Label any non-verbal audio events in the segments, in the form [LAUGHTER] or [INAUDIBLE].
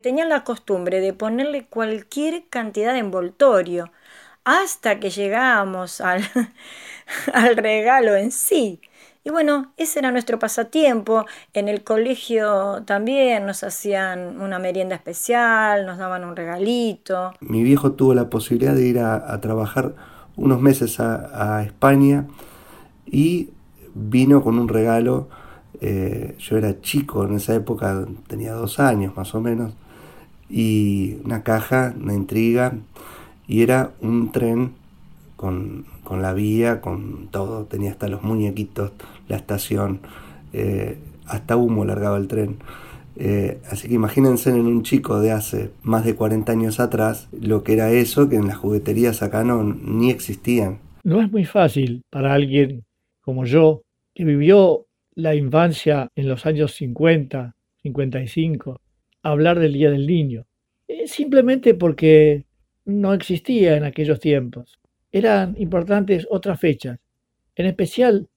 Tenían la costumbre de ponerle cualquier cantidad de envoltorio hasta que llegábamos al, [LAUGHS] al regalo en sí. Y bueno, ese era nuestro pasatiempo. En el colegio también nos hacían una merienda especial, nos daban un regalito. Mi viejo tuvo la posibilidad de ir a, trabajar unos meses a, España y vino con un regalo. Eh, yo era chico en esa época, tenía dos años más o menos, y una caja, una intriga, y era un tren con, la vía, con todo, tenía hasta los muñequitos, la estación, eh, hasta humo largaba el tren. Eh, así que imagínense en un chico de hace más de 40 años atrás lo que era eso, que en las jugueterías acá no ni existían. No es muy fácil para alguien como yo, que vivió la infancia en los años 50, 55, hablar del Día del Niño. simplemente porque no existía en aquellos tiempos. Eran importantes otras fechas, en especial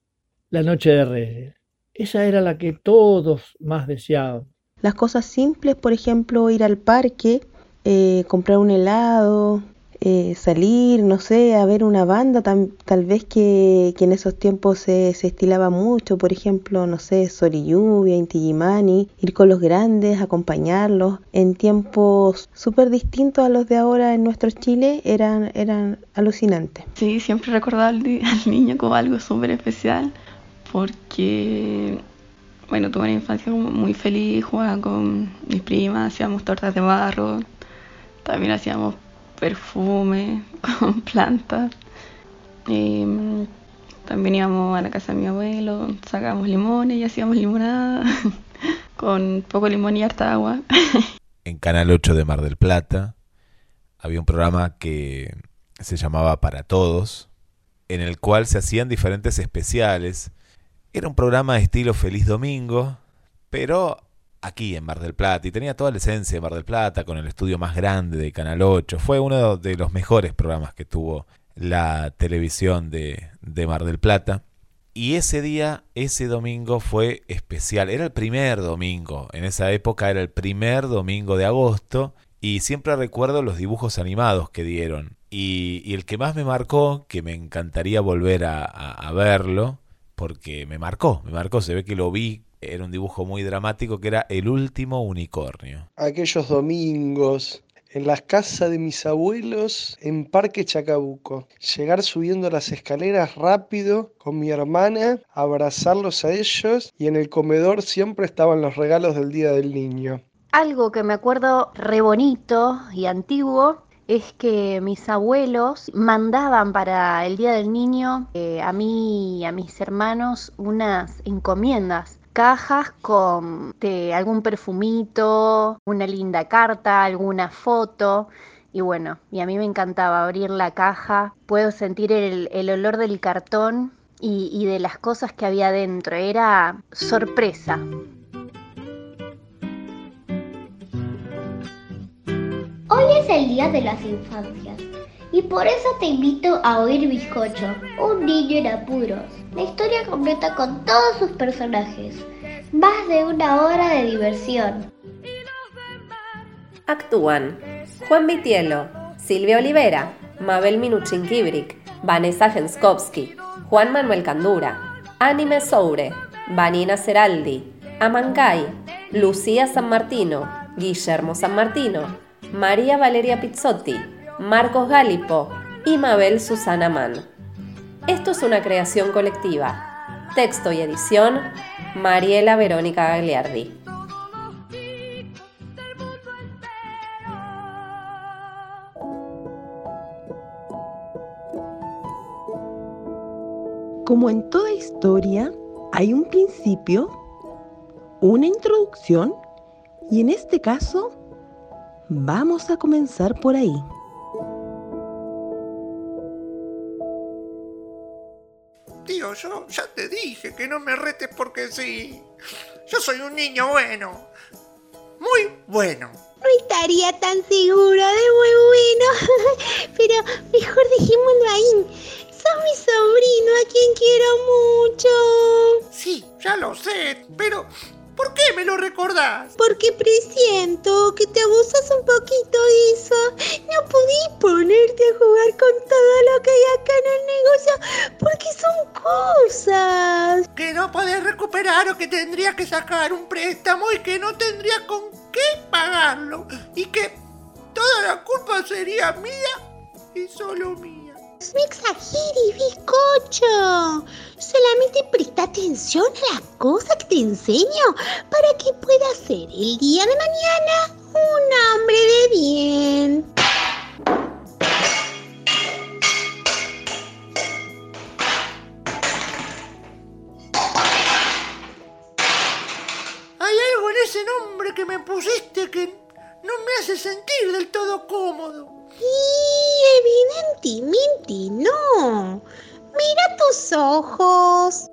la Noche de Reyes. Esa era la que todos más deseaban. Las cosas simples, por ejemplo, ir al parque, eh, comprar un helado, eh, salir, no sé, a ver una banda, tal vez que, en esos tiempos se, se, estilaba mucho, por ejemplo, no sé, Sol y Lluvia, Inti ir con los grandes, acompañarlos, en tiempos súper distintos a los de ahora en nuestro Chile, eran, eran alucinantes. Sí, siempre recordaba al, [LAUGHS] al niño como algo súper especial, porque bueno, tuve una infancia muy feliz, jugaba con mis primas, hacíamos tortas de barro, también hacíamos perfume [LAUGHS] con plantas. Mm, también íbamos a la casa de mi abuelo, sacábamos limones y hacíamos limonada [LAUGHS] con poco limón y harta agua. [LAUGHS] en Canal 8 de Mar del Plata había un programa que se llamaba Para Todos, en el cual se hacían diferentes especiales. Era un programa de estilo Feliz Domingo, pero aquí en Mar del Plata y tenía toda la esencia de Mar del Plata con el estudio más grande de Canal 8. Fue uno de los mejores programas que tuvo la televisión de, de Mar del Plata. Y ese día, ese domingo fue especial. Era el primer domingo. En esa época era el primer domingo de agosto. Y siempre recuerdo los dibujos animados que dieron. Y, el que más me marcó, que me encantaría volver a, a verlo, porque me marcó, me marcó. Se ve que lo vi era un dibujo muy dramático que era El último unicornio. Aquellos domingos en las casas de mis abuelos en Parque Chacabuco. Llegar subiendo las escaleras rápido con mi hermana, abrazarlos a ellos y en el comedor siempre estaban los regalos del Día del Niño. Algo que me acuerdo re bonito y antiguo es que mis abuelos mandaban para el Día del Niño eh, a mí y a mis hermanos unas encomiendas cajas con algún perfumito, una linda carta, alguna foto. Y bueno, y a mí me encantaba abrir la caja, puedo sentir el, olor del cartón y, y de las cosas que había dentro, era sorpresa. Hoy es el Día de las Infancias y por eso te invito a oír Bizcocho, un niño en apuros. La historia completa con todos sus personajes. Más de una hora de diversión. Actúan Juan Vitielo, Silvia Olivera, Mabel Minuchin Kibrik, Vanessa Genskowski, Juan Manuel Candura, Anime Soure, Vanina Seraldi, Amancay, Lucía San Martino, Guillermo San Martino, María Valeria Pizzotti, Marcos Galipo y Mabel Susana Mann. Esto es una creación colectiva. Texto y edición, Mariela Verónica Gagliardi. Como en toda historia, hay un principio, una introducción y en este caso, vamos a comenzar por ahí. Yo ya te dije que no me retes porque sí. Yo soy un niño bueno. Muy bueno. No estaría tan seguro de muy bueno. [LAUGHS] Pero mejor dejémoslo ahí. Sos mi sobrino a quien quiero mucho. Sí, ya lo sé, pero ¿Por qué me lo recordás? Porque presiento que te abusas un poquito de eso. No podís ponerte a jugar con todo lo que hay acá en el negocio porque son cosas. Que no podés recuperar o que tendrías que sacar un préstamo y que no tendrías con qué pagarlo. Y que toda la culpa sería mía y solo mía. No exageres, bizcocho. Solamente presta atención a las cosas que te enseño para que puedas ser el día de mañana un hombre de bien. Hay algo en ese nombre que me pusiste que no me hace sentir del todo cómodo. Y evidentemente no. Mira tus ojos.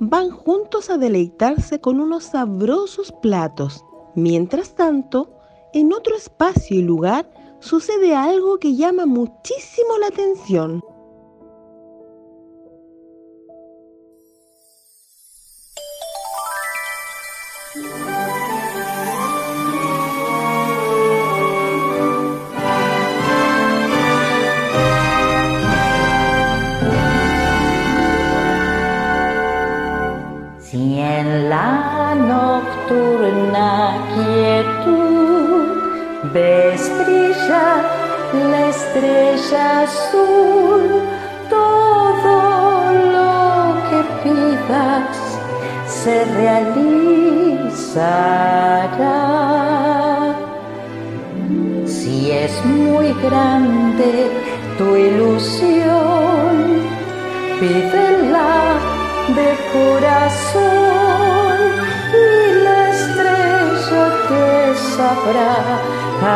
Van juntos a deleitarse con unos sabrosos platos. Mientras tanto, en otro espacio y lugar sucede algo que llama muchísimo la atención. Estrella azul, todo lo que pidas se realizará. Si es grande tu ilusión, pídela de corazón y la estrella te sabrá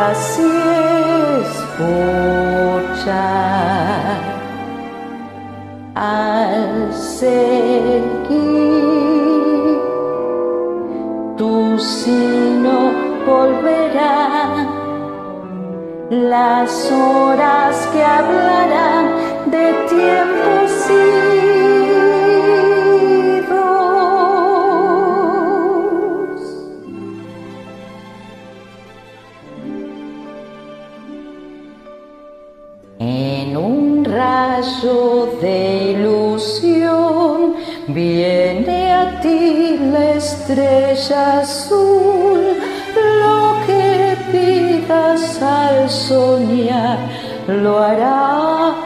así Al seguir tu sino volverá las horas que hablarán de tiempos idos. De ilusión. Viene a ti la estrella azul, lo que pidas al soñar lo hará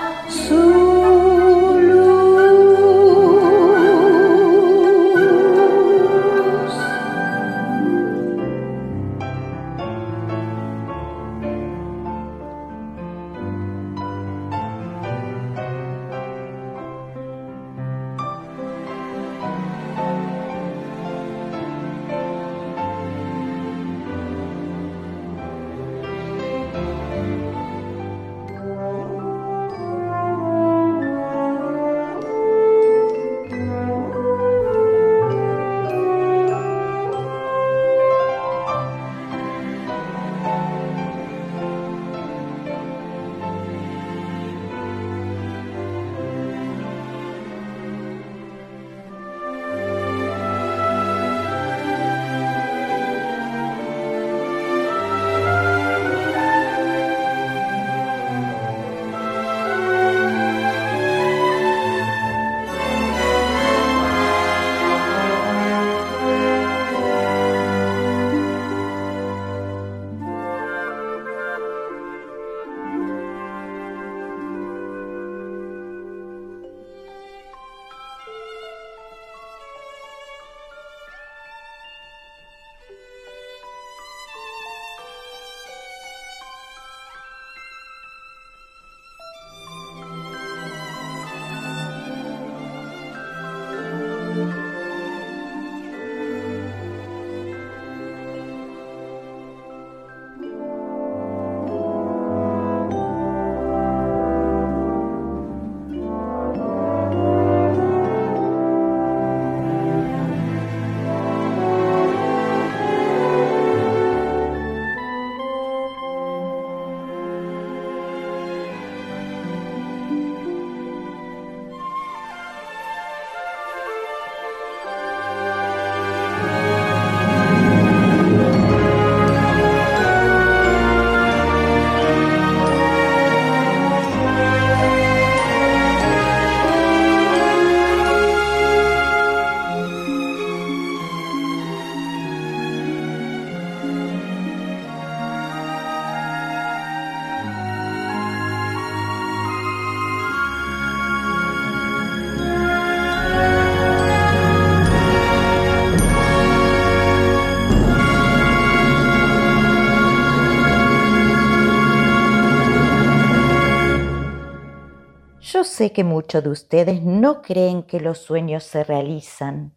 sé que muchos de ustedes no creen que los sueños se realizan,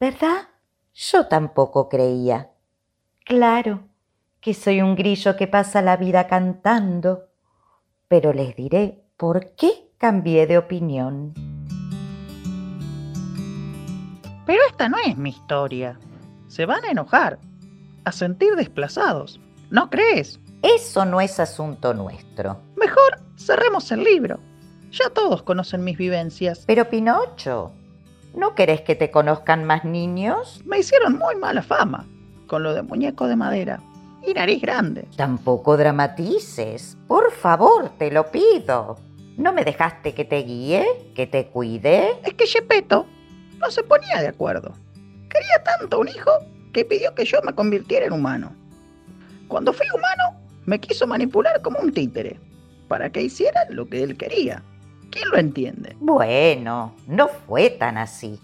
¿verdad? Yo tampoco creía. Claro que soy un grillo que pasa la vida cantando, pero les diré por qué cambié de opinión. Pero esta no es mi historia. Se van a enojar, a sentir desplazados. ¿No crees? Eso no es asunto nuestro. Mejor cerremos el libro. Ya todos conocen mis vivencias. Pero Pinocho, ¿no querés que te conozcan más niños? Me hicieron muy mala fama con lo de muñeco de madera y nariz grande. Tampoco dramatices. Por favor, te lo pido. ¿No me dejaste que te guíe? ¿Que te cuide? Es que Gepetto no se ponía de acuerdo. Quería tanto un hijo que pidió que yo me convirtiera en humano. Cuando fui humano, me quiso manipular como un títere, para que hiciera lo que él quería. ¿Quién lo entiende? Bueno, no fue tan así.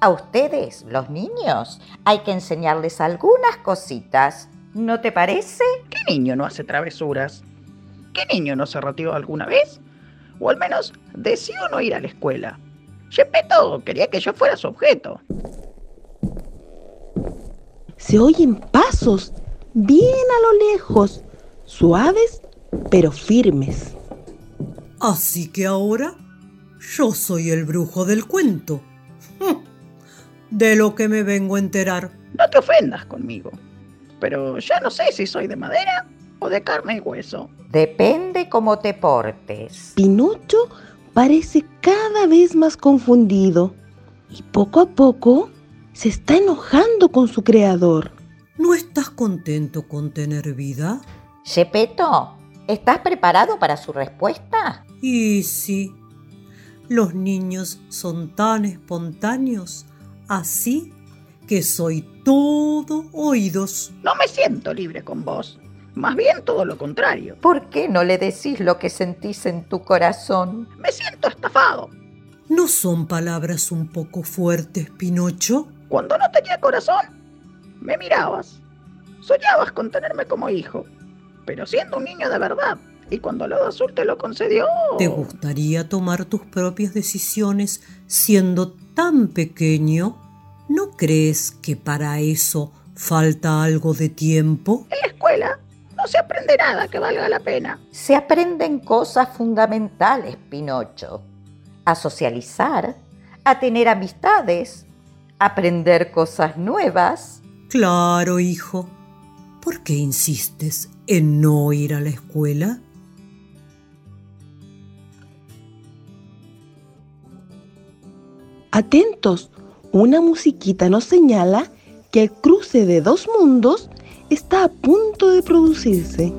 A ustedes, los niños, hay que enseñarles algunas cositas. ¿No te parece? ¿Qué niño no hace travesuras? ¿Qué niño no se retiró alguna vez? O al menos decidió no ir a la escuela. Gepetto quería que yo fuera su objeto. Se oyen pasos bien a lo lejos, suaves pero firmes. Así que ahora yo soy el brujo del cuento. [LAUGHS] De lo que me vengo a enterar. No te ofendas conmigo, pero ya no sé si soy de madera o de carne y hueso. Depende cómo te portes. Pinocho parece cada vez más confundido y poco a poco se está enojando con su creador. ¿No estás contento con tener vida? Gepetto, ¿estás preparado para su respuesta? Y sí, los niños son tan espontáneos, así que soy todo oídos. No me siento libre con vos. Más bien todo lo contrario. ¿Por qué no le decís lo que sentís en tu corazón? Me siento estafado. ¿No son palabras un poco fuertes, Pinocho? Cuando no tenía corazón, me mirabas. Soñabas con tenerme como hijo. Pero siendo un niño de verdad. Y cuando el Hado Azul te lo concedió... ¿Te gustaría tomar tus propias decisiones siendo tan pequeño? ¿No crees que para eso falta algo de tiempo? En la escuela no se aprende nada que valga la pena. Se aprenden cosas fundamentales, Pinocho. A socializar, a tener amistades, a aprender cosas nuevas. Claro, hijo. ¿Por qué insistes en no ir a la escuela? Atentos, una musiquita nos señala que el cruce de dos mundos está a punto de producirse.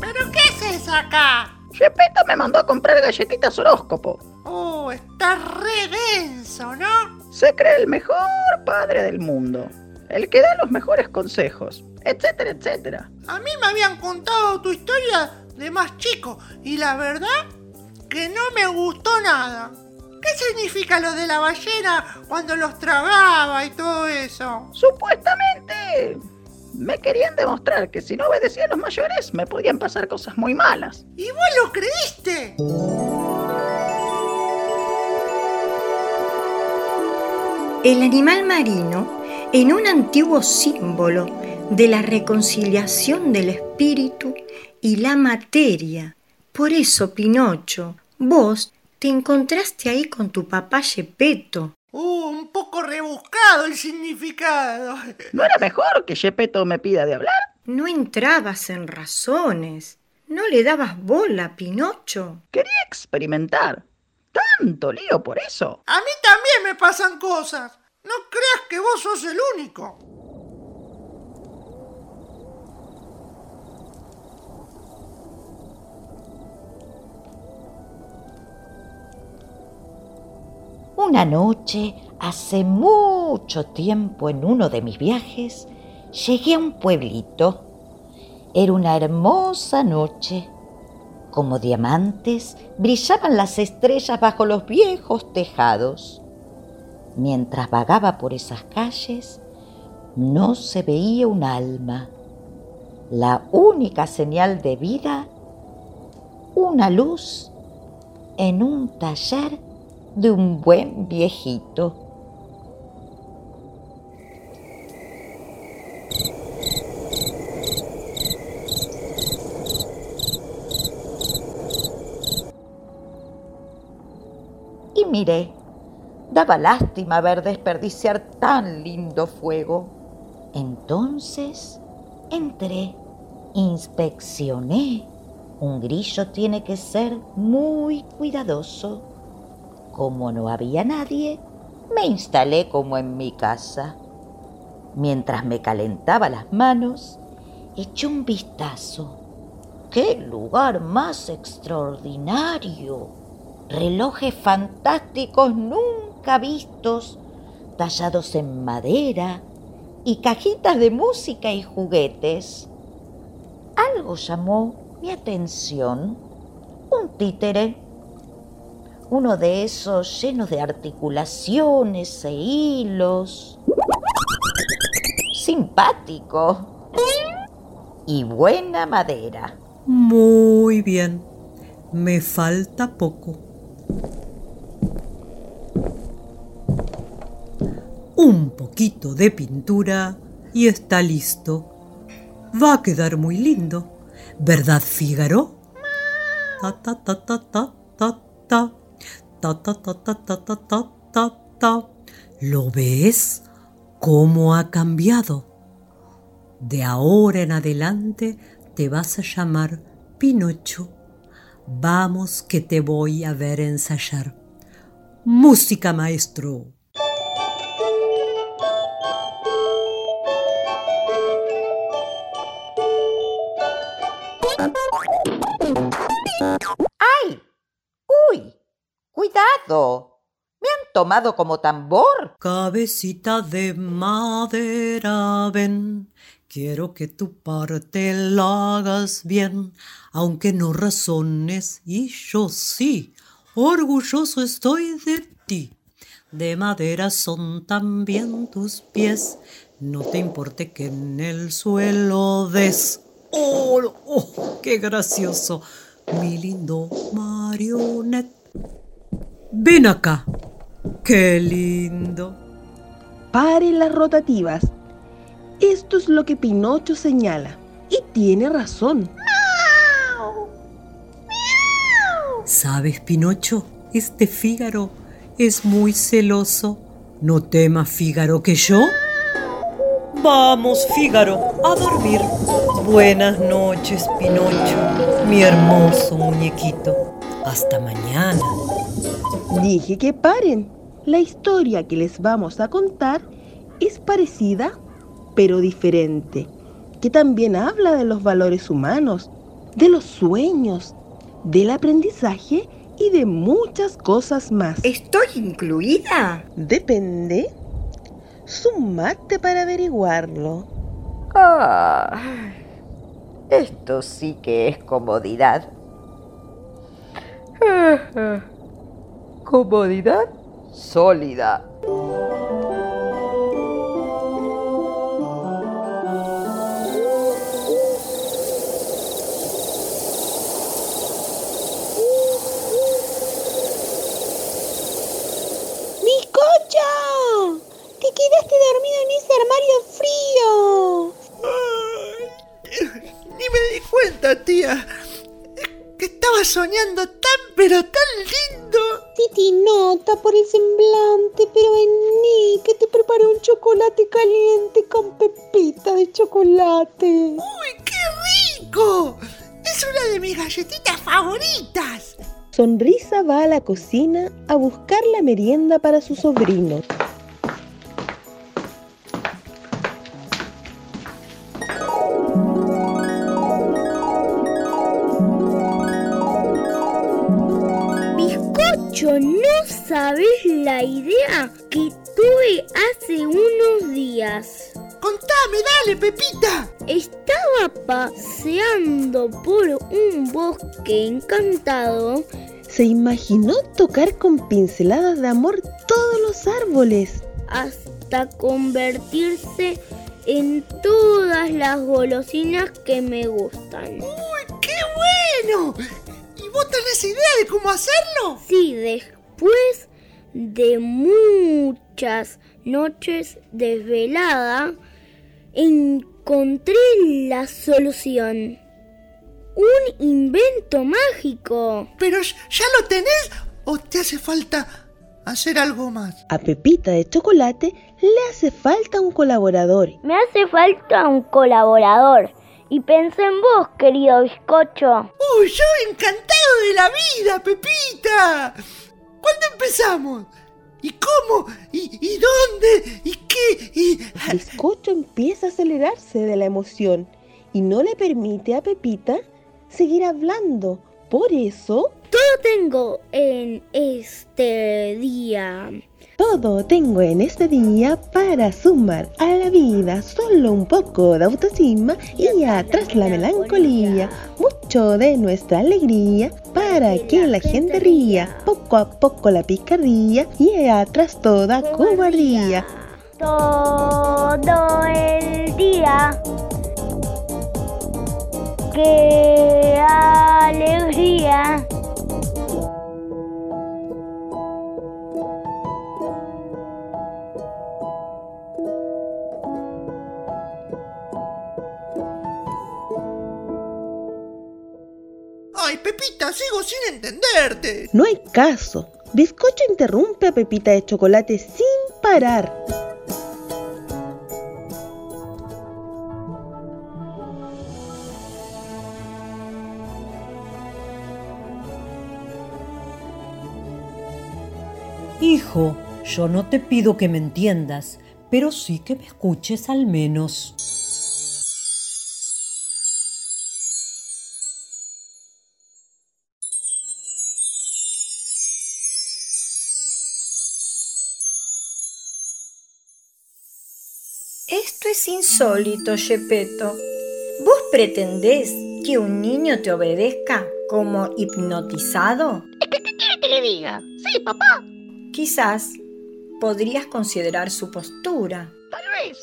¿Pero qué es eso acá? Gepetto me mandó a comprar galletitas horóscopo. Oh, está re denso, ¿no? Se cree el mejor padre del mundo. El que da los mejores consejos, etcétera, etcétera. A mí me habían contado tu historia de más chico y la verdad que no me gustó nada. ¿Qué significa lo de la ballena cuando los tragaba y todo eso? Supuestamente me querían demostrar que si no obedecía a los mayores me podían pasar cosas muy malas. ¿Y vos lo creíste? El animal marino, en un antiguo símbolo de la reconciliación del espíritu y la materia. Por eso, Pinocho, vos te encontraste ahí con tu papá Gepetto. Uh, un poco rebuscado el significado. [LAUGHS] ¿No era mejor que Gepetto me pida de hablar? No entrabas en razones. No le dabas bola, Pinocho. Quería experimentar. ¿Tanto lío por eso? A mí también me pasan cosas. No creas que vos sos el único. Una noche, hace mucho tiempo en uno de mis viajes, llegué a un pueblito. Era una hermosa noche. Como diamantes brillaban las estrellas bajo los viejos tejados. Mientras vagaba por esas calles, no se veía un alma. La única señal de vida, una luz en un taller de un buen viejito. Y miré, daba lástima ver desperdiciar tan lindo fuego. Entonces entré, inspeccioné. Un grillo tiene que ser muy cuidadoso. Como no había nadie, me instalé como en mi casa. Mientras me calentaba las manos, eché un vistazo. ¡Qué lugar más extraordinario! Relojes fantásticos nunca vistos, tallados en madera, y cajitas de música y juguetes. Algo llamó mi atención. Un títere Uno de esos llenos de articulaciones e hilos. Simpático. Y buena madera. Muy bien. Me falta poco. Un poquito de pintura y está listo. Va a quedar muy lindo. ¿Verdad, Fígaro? Ta ta ta ta ta ta ta. Ta ta ta ta ta ta ta ta ta. ¿Lo ves? ¿Cómo ha cambiado? De ahora en adelante te vas a llamar Pinocho. Vamos que te voy a ver ensayar. Música, maestro. ¡Uy! ¡Cuidado! ¿Me han tomado como tambor? Cabecita de madera, ven. Quiero que tu parte la hagas bien, aunque no razones, y yo sí, orgulloso estoy de ti. De madera son también tus pies, no te importe que en el suelo des. ¡Oh, oh qué gracioso! Mi lindo marionette. Ven acá. ¡Qué lindo! Pare las rotativas. Esto es lo que Pinocho señala. Y tiene razón. ¿Sabes, Pinocho? Este Fígaro es muy celoso. ¿No temas, Fígaro, que yo? Vamos, Fígaro, a dormir. Buenas noches, Pinocho, mi hermoso muñequito. Hasta mañana. Dije que paren. La historia que les vamos a contar es parecida, pero diferente, que también habla de los valores humanos, de los sueños, del aprendizaje y de muchas cosas más. ¿Estoy incluida? Depende. Sumate para averiguarlo. Ah, esto sí que es comodidad. [LAUGHS] Comodidad sólida. ¡Bizcocho! Te quedaste dormido en ese armario frío. Me di cuenta, tía. Que estaba soñando tan, pero tan lindo. Titi nota por el semblante, pero vení, que te preparé un chocolate caliente con pepita de chocolate. ¡Uy, qué rico! Es una de mis galletitas favoritas. Sonrisa va a la cocina a buscar la merienda para sus sobrinos. Bizcocho, no sabes la idea que tuve hace unos días. Contame, dale, Pepita. Estaba paseando por un bosque encantado. Se imaginó tocar con pinceladas de amor todos los árboles. hasta convertirse en todas las golosinas que me gustan. ¡Uy, qué bueno! ¿Y vos tenés idea de cómo hacerlo? Sí, después de muchas noches desvelada, encontré la solución. Un invento mágico. ¿Pero ya lo tenés o te hace falta hacer algo más? A Pepita de chocolate le hace falta un colaborador. Me hace falta un colaborador. Y pensé en vos, querido bizcocho. ¡Uy, yo encantado de la vida, Pepita! ¿Cuándo empezamos? ¿Y cómo? ¿Y, y dónde? ¿Y qué? ¿Y... Bizcocho empieza a acelerarse de la emoción y no le permite a Pepita seguir hablando. Por eso... Todo tengo en este día. Todo tengo en este día para sumar a la vida solo un poco de autoestima y atrás la melancolía. mucho de nuestra alegría para que la gente ría. Poco a poco la picardía y atrás toda cobardía. Todo el día. ¡Qué alegría! Ay, Pepita, sigo sin entenderte. No hay caso. Bizcocho interrumpe a Pepita de chocolate sin parar. Hijo, yo no te pido que me entiendas, pero sí que me escuches al menos. Es insólito, Gepetto. ¿Vos pretendés que un niño te obedezca como hipnotizado? ¿Qué quiere que le diga? Sí, papá. Quizás podrías considerar su postura. Tal vez.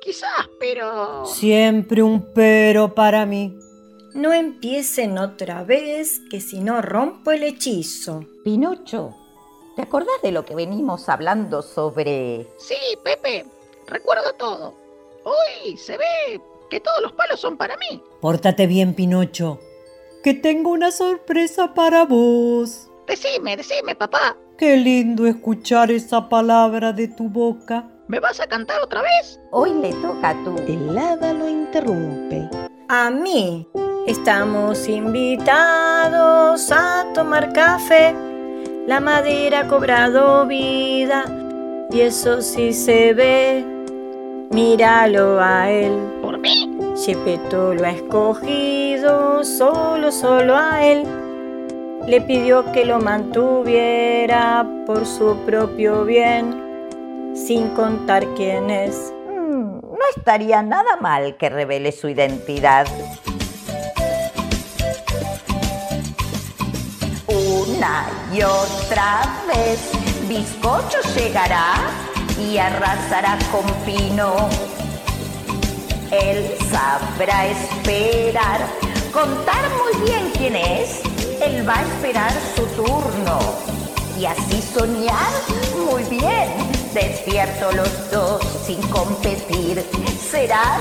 Quizás, pero... Siempre un pero para mí. No empiecen otra vez, que si no rompo el hechizo. Pinocho, ¿te acordás de lo que venimos hablando sobre... Sí, Pepe. Recuerdo todo. Uy, se ve que todos los palos son para mí. Pórtate bien, Pinocho, que tengo una sorpresa para vos. Decime, decime, papá. Qué lindo escuchar esa palabra de tu boca. ¿Me vas a cantar otra vez? Hoy le toca a tú. El hada lo interrumpe. A mí. Estamos invitados a tomar café. La madera ha cobrado vida y eso sí se ve. Míralo a él. ¿Por mí? Gepetto lo ha escogido, solo, solo a él. Le pidió que lo mantuviera por su propio bien, sin contar quién es. Mm, no estaría nada mal que revele su identidad. Una y otra vez, Bizcocho llegará y arrasará con Pino. Él sabrá esperar, contar muy bien quién es. Él va a esperar su turno y así soñar muy bien. Despierto los dos sin competir, serán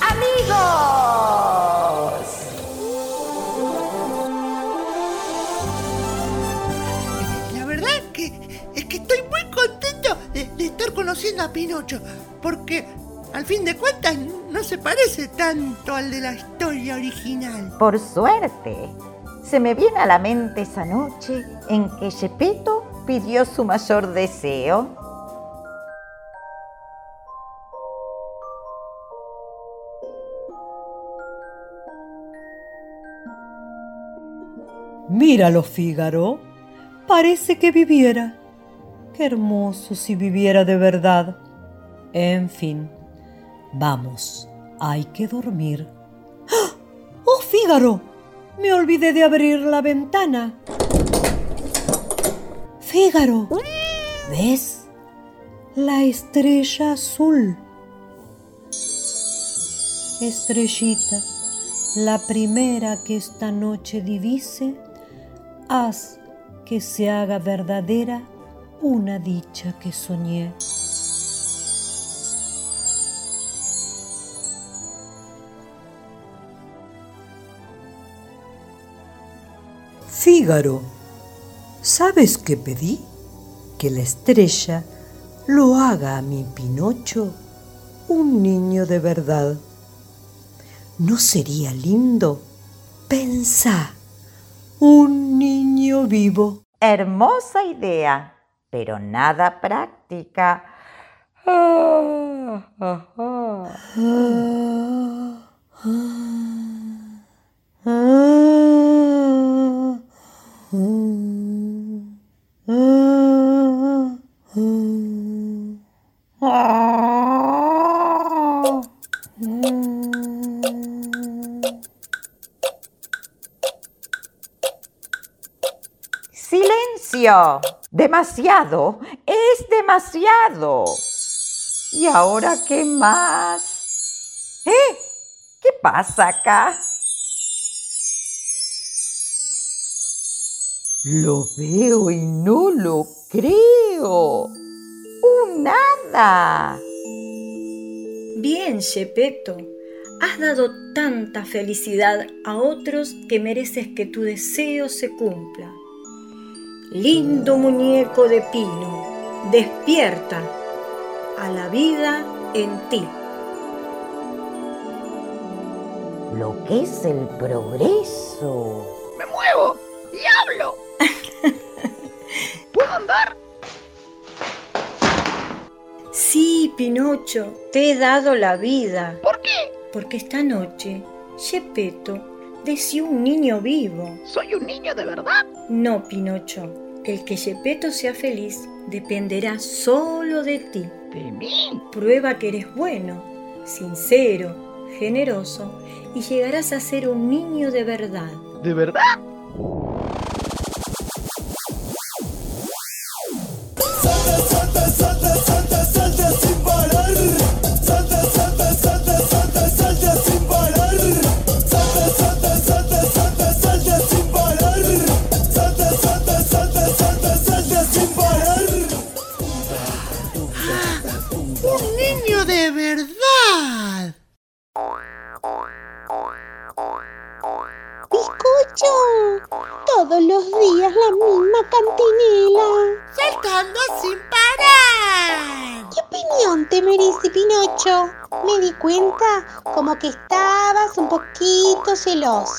amigos. Estar conociendo a Pinocho, porque al fin de cuentas no se parece tanto al de la historia original. Por suerte, se me viene a la mente esa noche en que Gepetto pidió su mayor deseo. Míralo, Fígaro. Parece que viviera. Qué hermoso si viviera de verdad. En fin, vamos, hay que dormir. ¡Ah! ¡Oh, Fígaro! Me olvidé de abrir la ventana. Fígaro, ¿ves? La estrella azul. Estrellita, la primera que esta noche divise, haz que se haga verdadera una dicha que soñé. Fígaro, ¿sabes qué pedí? Que la estrella lo haga a mi Pinocho un niño de verdad. ¿No sería lindo? Pensá, un niño vivo. Hermosa idea, pero nada práctica. [LAUGHS] ¡Silencio! Demasiado. Es demasiado. ¿Y ahora qué más? ¿Eh? ¿Qué pasa acá? Lo veo y no lo creo. Un nada. Bien, Shepeto. Has dado tanta felicidad a otros que mereces que tu deseo se cumpla. Lindo muñeco de pino, despierta a la vida en ti. Lo que es el progreso. ¡Me muevo! ¡Y hablo! ¿Puedo andar? Sí, Pinocho, te he dado la vida. ¿Por qué? Porque esta noche, Gepetto un niño vivo. ¿Soy un niño de verdad? No, Pinocho. El que Gepetto sea feliz dependerá solo de ti. ¿De mí? Prueba que eres bueno, sincero, generoso y llegarás a ser un niño de verdad. ¿De verdad?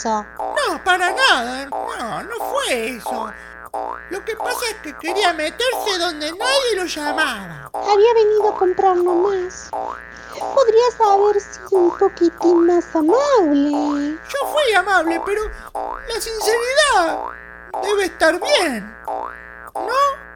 No, para nada. No, no fue eso. Lo que pasa es que quería meterse donde nadie lo llamaba. Había venido a comprar nomás. Podrías haber sido un poquitín más amable. Yo fui amable, pero la sinceridad debe estar bien. ¿No?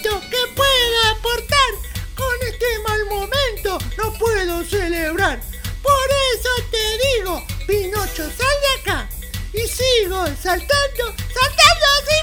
Qué puedo aportar con este mal momento. No puedo celebrar. Por eso te digo, Pinocho, sal de acá. Y sigo saltando, saltando sin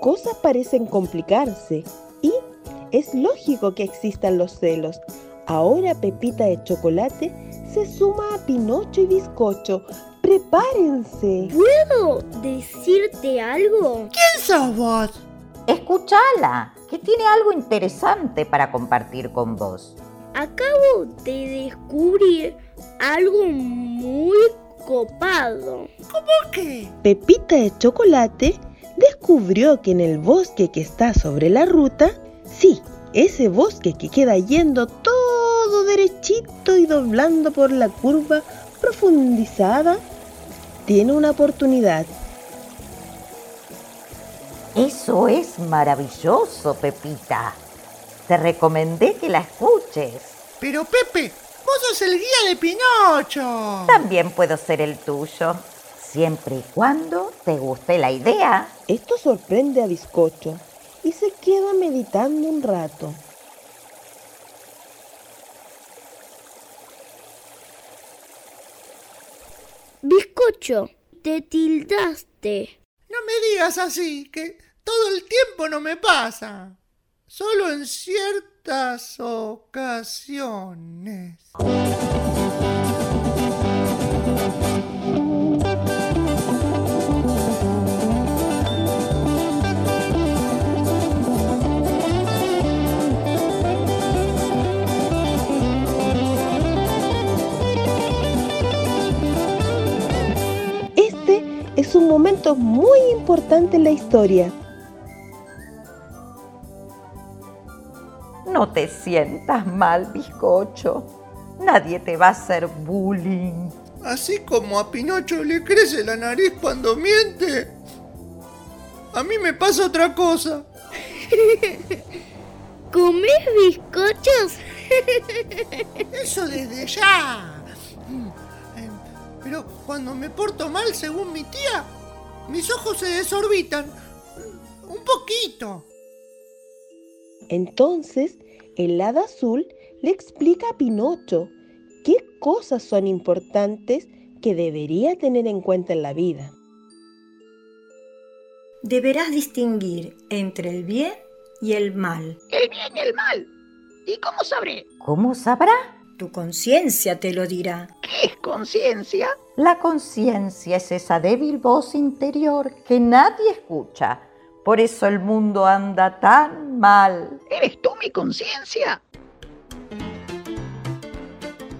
cosas parecen complicarse y es lógico que existan los celos. Ahora Pepita de Chocolate se suma a Pinocho y Bizcocho. ¡Prepárense! ¿Puedo decirte algo? ¿Quién sos vos? Escúchala, que tiene algo interesante para compartir con vos. Acabo de descubrir algo muy copado. ¿Cómo qué? Pepita de Chocolate descubrió que en el bosque que está sobre la ruta, sí, ese bosque que queda yendo todo derechito y doblando por la curva profundizada, tiene una oportunidad. Eso es maravilloso, Pepita. Te recomendé que la escuches. Pero Pepe, vos sos el guía de Pinocho. También puedo ser el tuyo, siempre y cuando te guste la idea. Esto sorprende a Bizcocho y se queda meditando un rato. Bizcocho, te tildaste. No me digas así, que todo el tiempo no me pasa. Solo en ciertas ocasiones. Este hechos muy importantes en la historia. No te sientas mal, bizcocho. Nadie te va a hacer bullying. Así como a Pinocho le crece la nariz cuando miente, a mí me pasa otra cosa. [LAUGHS] ¿Comes bizcochos? Eso desde ya. Pero cuando me porto mal, según mi tía, mis ojos se desorbitan. Un poquito. Entonces, el hada azul le explica a Pinocho qué cosas son importantes que debería tener en cuenta en la vida. Deberás distinguir entre el bien y el mal. El bien y el mal. ¿Y cómo sabré? ¿Cómo sabrá? Tu conciencia te lo dirá. ¿Qué es conciencia? La conciencia es esa débil voz interior que nadie escucha. Por eso el mundo anda tan mal. ¿Eres tú mi conciencia?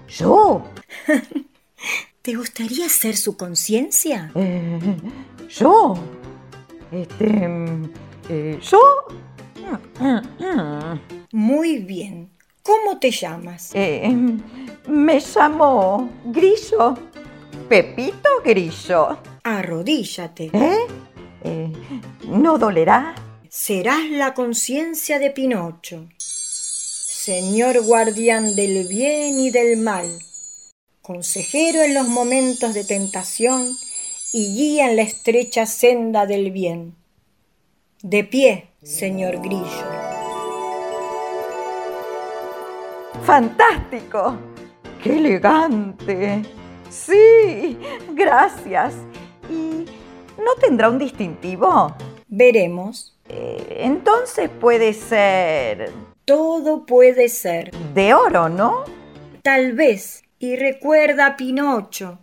¿Yo? [LAUGHS] ¿Te gustaría ser su conciencia? Eh, ¿Yo? Este... mm, eh, ¿Yo? Muy bien. ¿Cómo te llamas? Eh, me llamo Grillo. Pepito Grillo. Arrodíllate. ¿Eh? Eh, ¿No dolerá? Serás la conciencia de Pinocho. Señor guardián del bien y del mal, consejero en los momentos de tentación y guía en la estrecha senda del bien. De pie, señor Grillo. ¡Fantástico! ¡Qué elegante! Sí, gracias. ¿Y no tendrá un distintivo? Veremos. Eh, entonces puede ser Todo puede ser. de oro, ¿no? Tal vez. Y recuerda, Pinocho,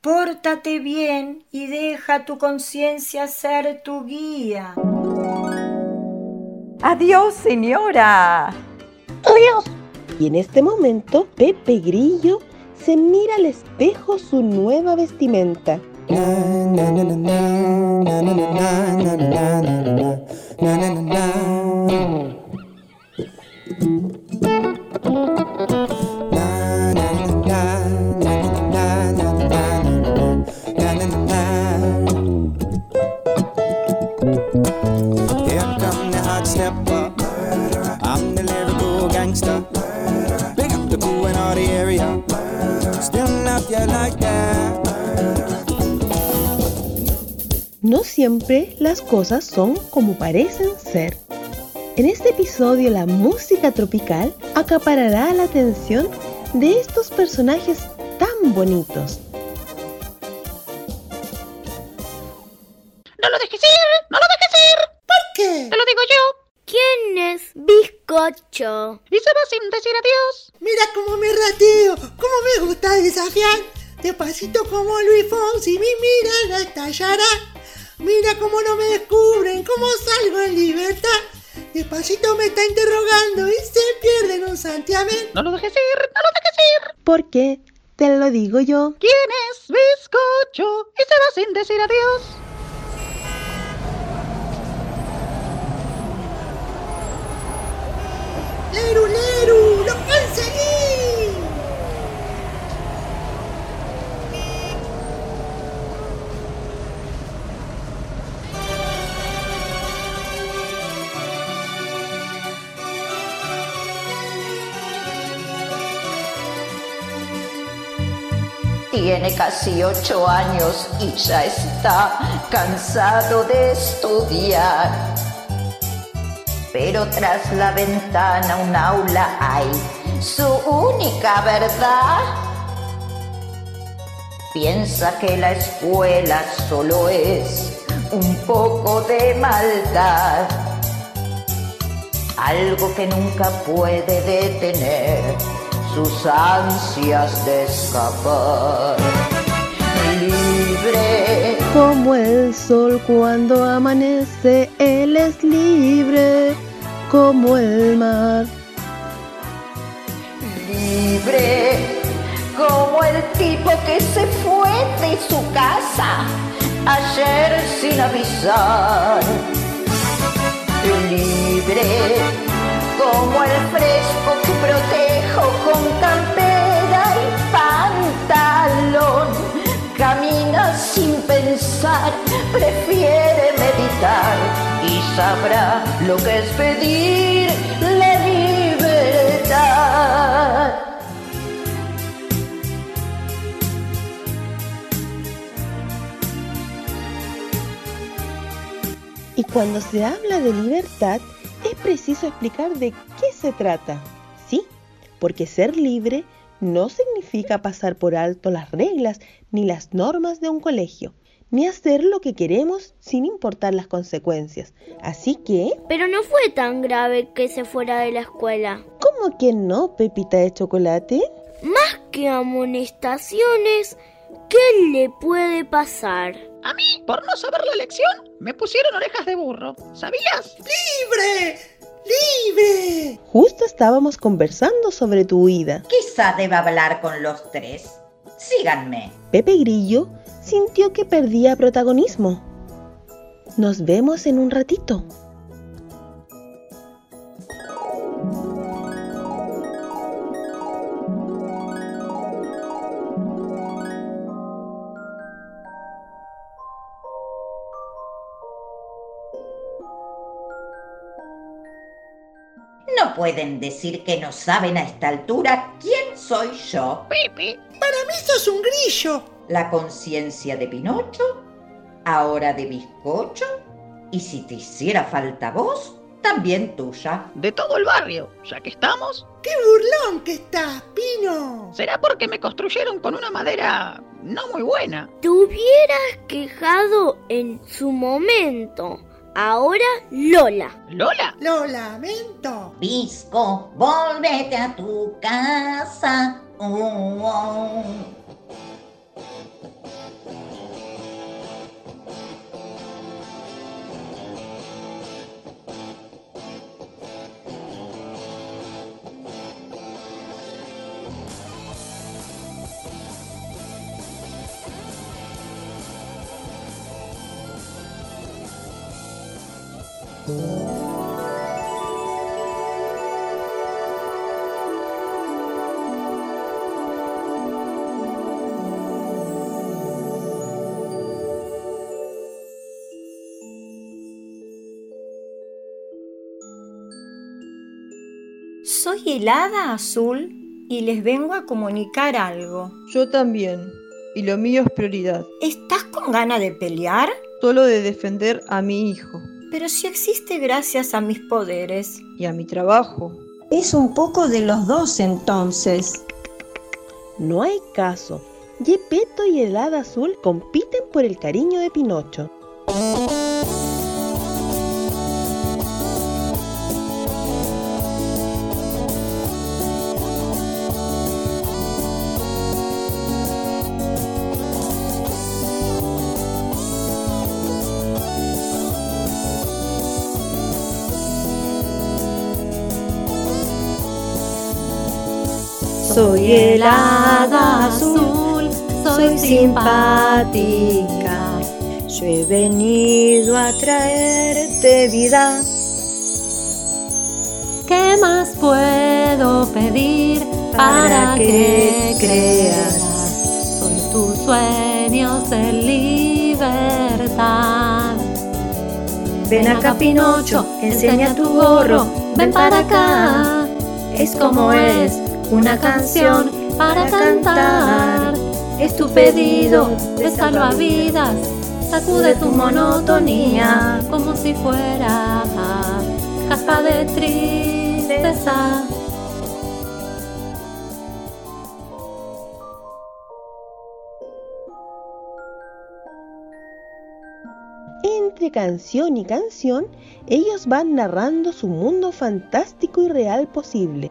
pórtate bien y deja tu conciencia ser tu guía. Adiós, señora. ¡Adiós! Y en este momento, Pepe Grillo se mira al espejo su nueva vestimenta. No siempre las cosas son como parecen ser. En este episodio la música tropical acaparará la atención de estos personajes tan bonitos. ¡No lo dejes ir! ¡No lo dejes ir! ¿Por qué? ¡Te lo digo yo! ¿Quién es Bizcocho? Y se va sin decir adiós. Mira cómo me rateo, cómo me gusta desafiar. Despacito como Luis Fonsi, mi mirada estallará. Mira cómo no me descubren, cómo salgo en libertad. Despacito me está interrogando y se pierde en un santiamén. ¡No lo dejes ir! ¡No lo dejes ir! Porque, te lo digo yo, ¿Quién es Bizcocho? Y se va sin decir adiós. ¡Leru, Leru! ¡Lo conseguí! Tiene casi ocho años y ya está cansado de estudiar. Pero tras la ventana un aula hay su única verdad. Piensa que la escuela solo es un poco de maldad. Algo que nunca puede detener sus ansias de escapar. Libre. como el sol cuando amanece, él es libre, como el mar. libre como el tipo que se fue de su casa ayer sin avisar. Libre como el fresco que protejo con campera y pantalón. Camina sin prefiere meditar y sabrá lo que es pedir la libertad. Y cuando se habla de libertad, es preciso explicar de qué se trata. Sí, porque ser libre no significa pasar por alto las reglas ni las normas de un colegio, ni hacer lo que queremos sin importar las consecuencias. Así que... Pero no fue tan grave que se fuera de la escuela. ¿Cómo que no, Pepita de chocolate? Más que amonestaciones, ¿qué le puede pasar? A mí, por no saber la lección, me pusieron orejas de burro. ¿Sabías? ¡Libre! ¡Libre! Justo estábamos conversando sobre tu huida. Quizá deba hablar con los tres. Síganme. Pepe Grillo sintió que perdía protagonismo. Nos vemos en un ratito. No pueden decir que no saben a esta altura quién soy yo. Pepe. Para mí sos un grillo. La conciencia de Pinocho, ahora de bizcocho, y si te hiciera falta voz, también tuya. De todo el barrio, ya que estamos. ¡Qué burlón que estás, Pino! Será porque me construyeron con una madera no muy buena. Te hubieras quejado en su momento. Ahora Lola. ¿Lola? Lo lamento. Visco, volvete a tu casa. Oh, oh. Hada azul y les vengo a comunicar algo. Yo también. Y lo mío es prioridad. ¿Estás con ganas de pelear? Solo de defender a mi hijo. Pero si existe gracias a mis poderes. Y a mi trabajo. Es un poco de los dos entonces. No hay caso. Gepetto y el hada azul compiten por el cariño de Pinocho. Hada azul, soy simpática. Yo he venido a traerte vida. ¿Qué más puedo pedir para, que creas? Soy tus sueños de libertad. Ven acá, Pinocho, enseña tu gorro. Ven para acá. Es como es una canción para cantar. Es tu pedido de salvavidas. Sacude tu monotonía como si fuera jaspa de tristeza. Entre canción y canción, ellos van narrando su mundo fantástico y real posible.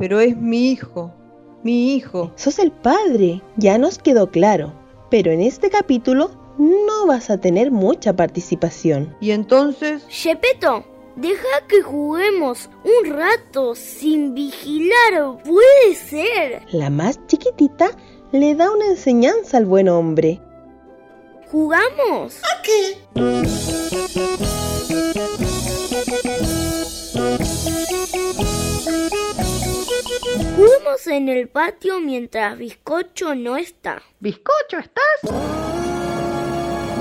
Pero es mi hijo. Mi hijo. Sos el padre, ya nos quedó claro. Pero en este capítulo no vas a tener mucha participación. Y entonces... Shepeto, Deja que juguemos un rato sin vigilar, puede ser. La más chiquitita le da una enseñanza al buen hombre. ¿Jugamos? ¿A qué? Juguemos en el patio mientras Bizcocho no está. ¿Bizcocho estás?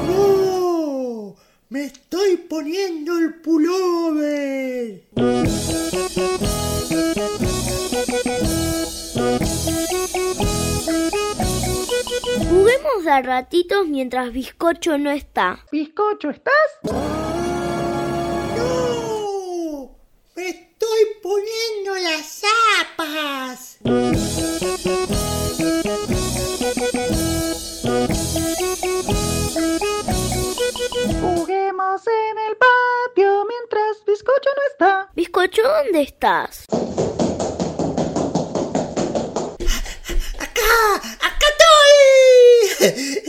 ¡No! ¡Me estoy poniendo el pullover! Juguemos a ratitos mientras Bizcocho no está. ¿Bizcocho estás? ¡No! ¡Me estoy poniendo las zapas! Juguemos en el patio mientras Bizcocho no está. Bizcocho, ¿dónde estás? ¡Acá! ¡Acá estoy! [LAUGHS]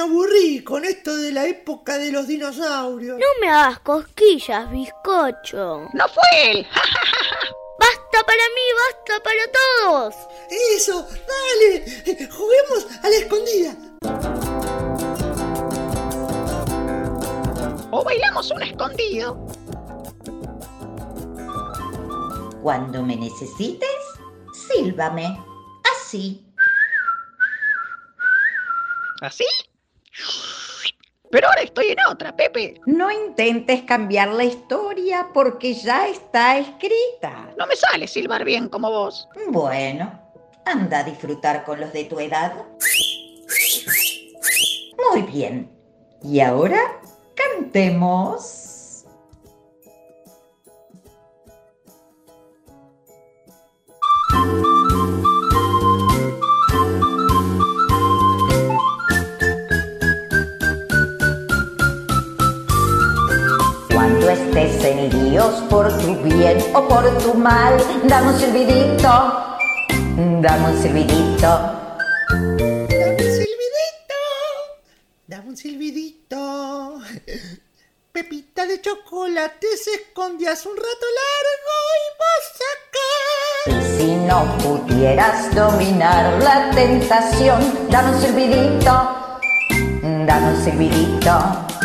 Me aburrí con esto de la época de los dinosaurios. No me hagas cosquillas, Bizcocho. ¡No fue él! [LAUGHS] ¡Basta para mí, basta para todos! ¡Eso! ¡Dale! ¡Juguemos a la escondida! O bailamos un escondido. Cuando me necesites, sílvame. Así. ¿Así? Pero ahora estoy en otra, Pepe. No intentes cambiar la historia porque ya está escrita. No me sale silbar bien como vos. Bueno, anda a disfrutar con los de tu edad. Muy bien. Y ahora cantemos. Por tu bien o por tu mal, dame un silbidito, dame un silbidito. Dame un silbidito, dame un silbidito. Pepita de chocolate se escondió hace un rato largo y vos acá. Y si no pudieras dominar la tentación, dame un silbidito, dame un silbidito.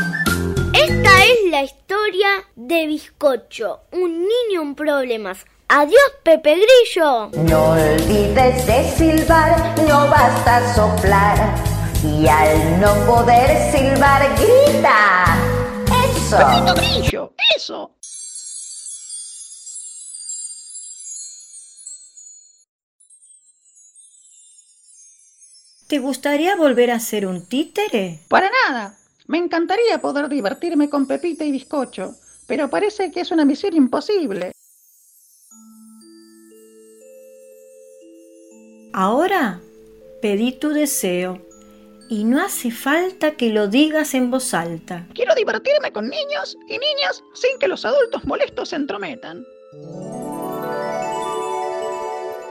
La historia de Bizcocho, un niño en problemas. Adiós, Pepe Grillo. No olvides de silbar, no basta soplar. Y al no poder silbar, grita. Eso. Pepito Grillo, eso. ¿Te gustaría volver a ser un títere? Para nada. Me encantaría poder divertirme con Pepita y Bizcocho, pero parece que es una misión imposible. Ahora pedí tu deseo y no hace falta que lo digas en voz alta. Quiero divertirme con niños y niñas sin que los adultos molestos se entrometan.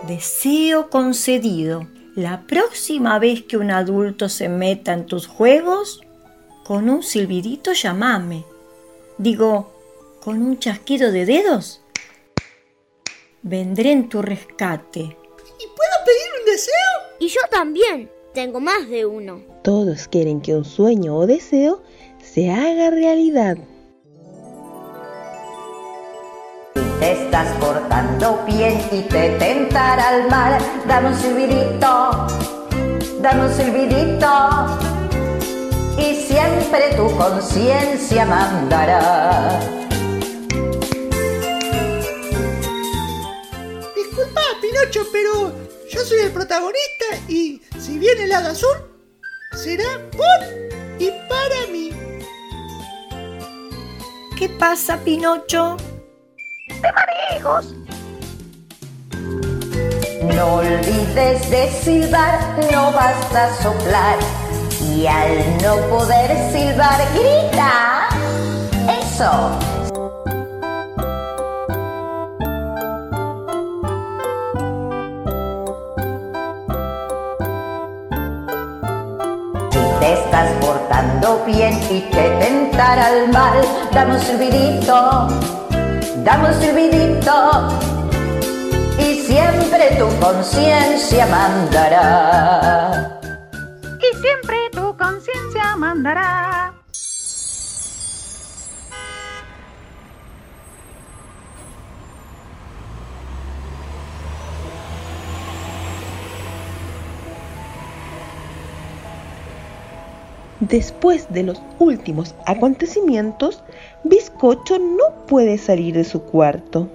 Deseo concedido. La próxima vez que un adulto se meta en tus juegos, con un silbidito llamame. Digo, con un chasquido de dedos. Vendré en tu rescate. ¿Y puedo pedir un deseo? Y yo también. Tengo más de uno. Todos quieren que un sueño o deseo se haga realidad. Te estás portando bien y te tentará el mal. Dame un silbidito, dame un silbidito. Y siempre tu conciencia mandará. Disculpa, Pinocho, pero yo soy el protagonista y si viene el hada azul, será por y para mí. ¿Qué pasa, Pinocho? ¡De manejos! No olvides de silbar, no basta soplar. Y al no poder silbar, grita. Eso. Si te estás portando bien y te tentara al mal, dame un silbidito, dame un silbidito y siempre tu conciencia mandará. Y siempre mandará. Después de los últimos acontecimientos, Bizcocho no puede salir de su cuarto.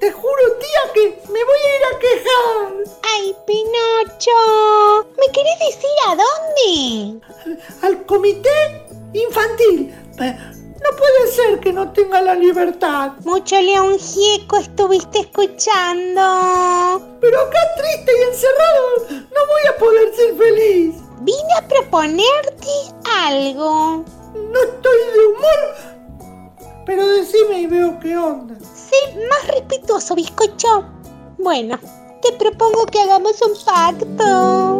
Te juro, tía, que me voy a ir a quejar. ¡Ay, Pinocho! ¿Me querés decir a dónde? Al comité infantil. No puede ser que no tenga la libertad. Mucho león gieco estuviste escuchando. Pero acá triste y encerrado no voy a poder ser feliz. Vine a proponerte algo. No estoy de humor. Pero decime y veo qué onda. Sé más respetuoso, bizcocho. Bueno, te propongo que hagamos un pacto.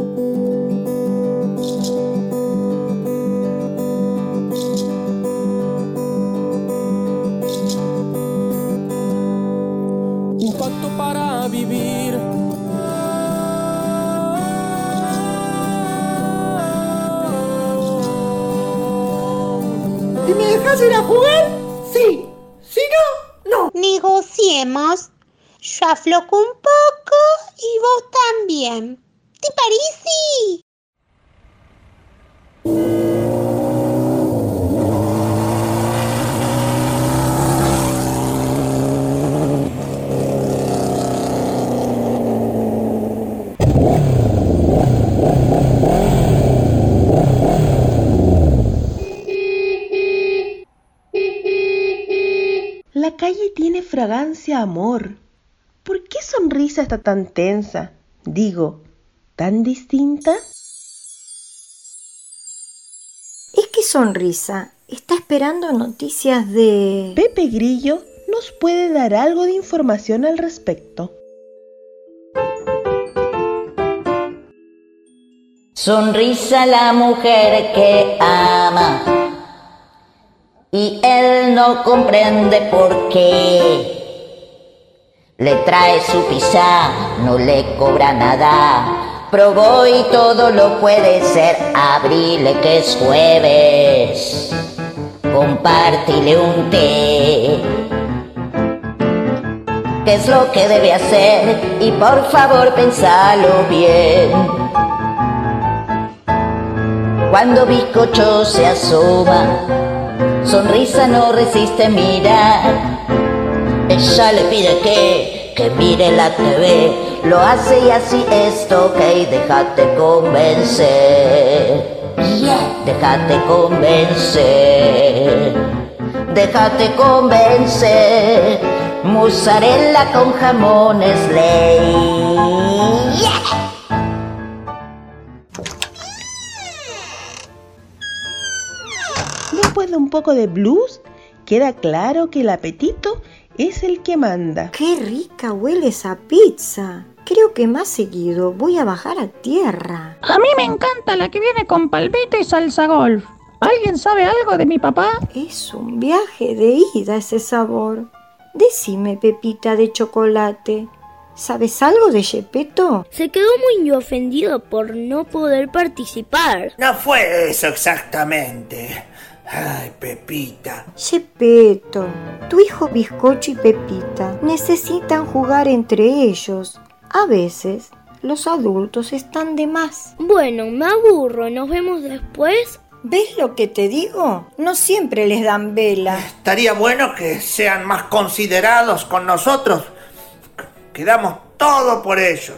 Un pacto para vivir. ¿Y me dejas ir a jugar? Sí. Si no, no. Negociemos. Yo afloco un poco y vos también. ¿Te parece? La calle tiene fragancia a amor. ¿Por qué sonrisa está tan tensa? Digo, tan distinta. Es que sonrisa. Está esperando noticias de... Pepe Grillo nos puede dar algo de información al respecto. Sonrisa la mujer que ama y él no comprende por qué. Le trae su pizza, no le cobra nada. Probó y todo lo puede ser. Abrile que es jueves. Compártile un té. ¿Qué es lo que debe hacer? Y por favor pensalo bien. Cuando Bizcocho se asoma, sonrisa no resiste mirar. Ella le pide que, que mire la TV, lo hace y así esto, ok, déjate convencer. Déjate convencer. Déjate convencer. Mozzarella con jamones ley. De un poco de blues, queda claro que el apetito es el que manda. ¡Qué rica huele esa pizza! Creo que más seguido voy a bajar a tierra. A mí me encanta la que viene con palmito y salsa golf. ¿Alguien sabe algo de mi papá? Es un viaje de ida ese sabor. Decime, Pepita de chocolate, ¿sabes algo de Gepetto? Se quedó muy ofendido por no poder participar. No fue eso exactamente. Ay, Pepita. Gepetto, tu hijo Bizcocho y Pepita necesitan jugar entre ellos. A veces los adultos están de más. Bueno, me aburro. Nos vemos después. ¿Ves lo que te digo? No siempre les dan vela. Estaría bueno que sean más considerados con nosotros. Quedamos todo por ellos.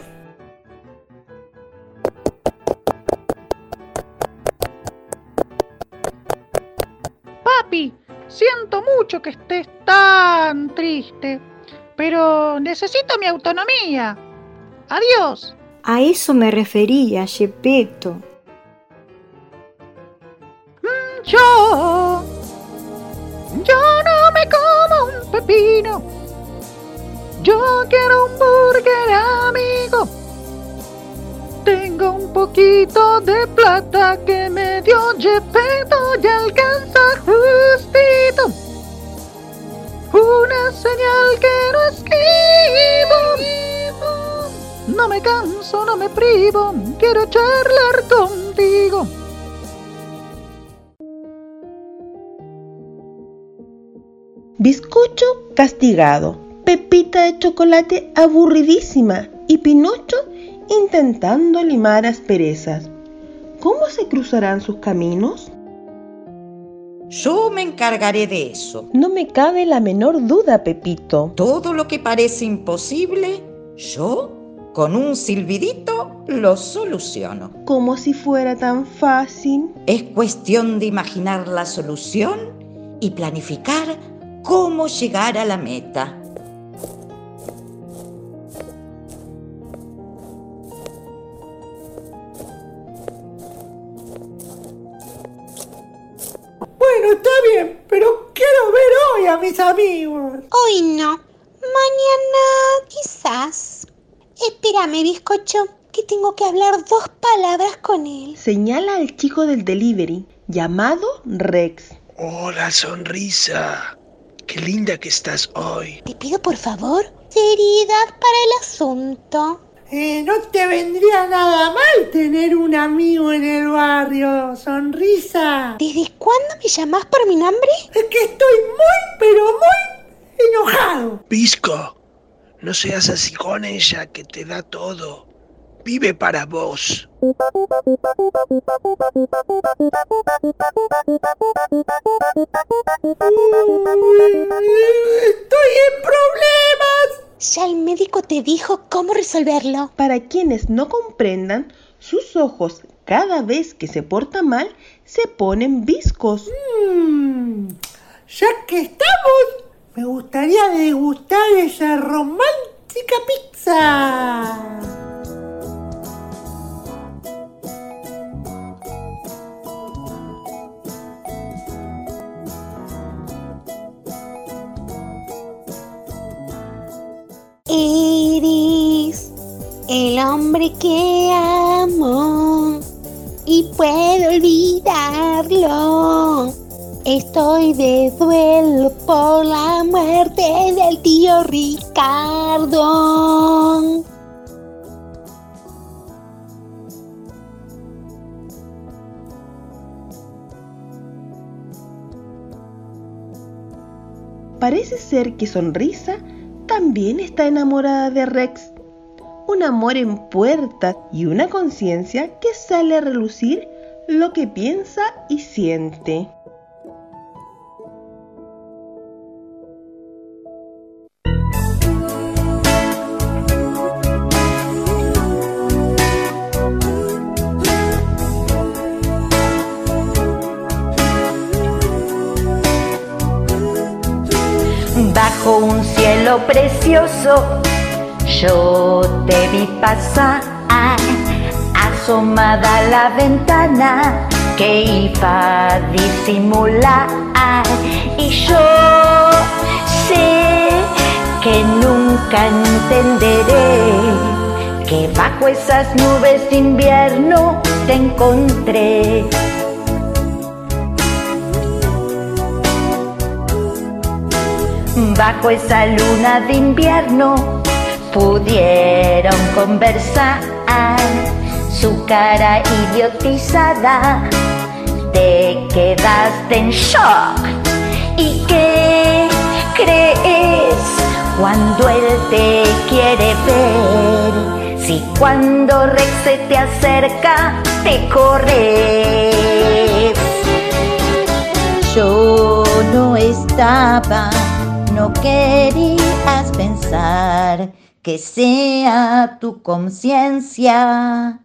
Siento mucho que estés tan triste, pero necesito mi autonomía. Adiós. A eso me refería, Gepetto. Yo, yo no me como un pepino. Yo quiero un burger amigo. Tengo un poquito de plata que me dio Gepetto y alcanza justito. Una señal que no esquivo. No me canso, no me privo, quiero charlar contigo. Bizcocho castigado, Pepita de chocolate aburridísima y Pinocho intentando limar asperezas. ¿Cómo se cruzarán sus caminos? Yo me encargaré de eso. No me cabe la menor duda, Pepito. Todo lo que parece imposible, yo, con un silbidito, lo soluciono. Como si fuera tan fácil. Es cuestión de imaginar la solución y planificar cómo llegar a la meta. Bueno, está bien, pero quiero ver hoy a mis amigos. Hoy no. Mañana quizás. Espérame, bizcocho, que tengo que hablar dos palabras con él. Señala al chico del delivery, llamado Rex. Hola, sonrisa. Qué linda que estás hoy. Te pido por favor seriedad para el asunto. Eh, no te vendría nada mal tener un amigo en el barrio, sonrisa. ¿Desde cuándo me llamás por mi nombre? Es que estoy muy, pero muy enojado. Pisco, no seas así con ella que te da todo. Vive para vos. Estoy en problemas. Ya el médico te dijo cómo resolverlo. Para quienes no comprendan, sus ojos cada vez que se porta mal se ponen viscos. Mm, ya que estamos, me gustaría degustar esa romántica pizza. Eres el hombre que amo y puedo olvidarlo. Estoy de duelo por la muerte del tío Ricardo. Parece ser que Sonrisa también está enamorada de Rex. Un amor en puerta y una conciencia que sale a relucir lo que piensa y siente. Cielo precioso, yo te vi pasar, asomada a la ventana que iba a disimular. Y yo sé que nunca entenderé que bajo esas nubes de invierno te encontré. Bajo esa luna de invierno pudieron conversar. Su cara idiotizada, te quedaste en shock. ¿Y qué crees cuando él te quiere ver? Si cuando Rex se te acerca, te corres. Yo no estaba no querías pensar que sea tu conciencia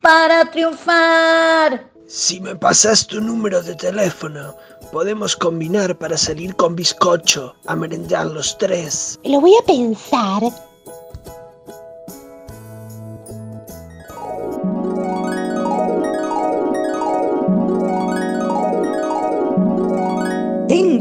para triunfar. Si me pasas tu número de teléfono, podemos combinar para salir con bizcocho a merendar los tres. Lo voy a pensar.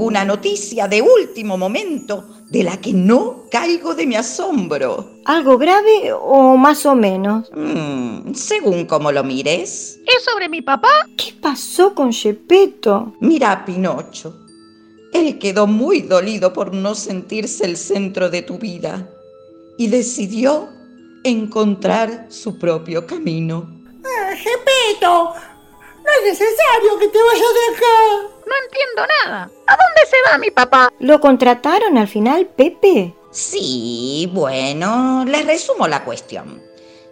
Tengo una noticia de último momento de la que no caigo de mi asombro. ¿Algo grave o más o menos? Mm, según como lo mires. ¿Es sobre mi papá? ¿Qué pasó con Gepetto? Mira a Pinocho. Él quedó muy dolido por no sentirse el centro de tu vida y decidió encontrar su propio camino. Ah, Gepetto, no es necesario que te vayas de acá. No entiendo nada. ¿A dónde se va mi papá? ¿Lo contrataron al final, Pepe? Sí, bueno, les resumo la cuestión.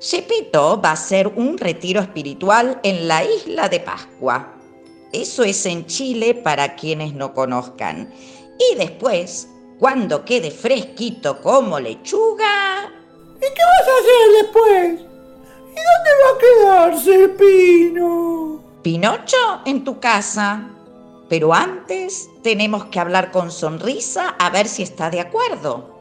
Gepetto va a hacer un retiro espiritual en la isla de Pascua. Eso es en Chile para quienes no conozcan. Y después, cuando quede fresquito como lechuga... ¿Y qué vas a hacer después? ¿Y dónde va a quedarse Pino? Pinocho en tu casa. Pero antes tenemos que hablar con sonrisa a ver si está de acuerdo.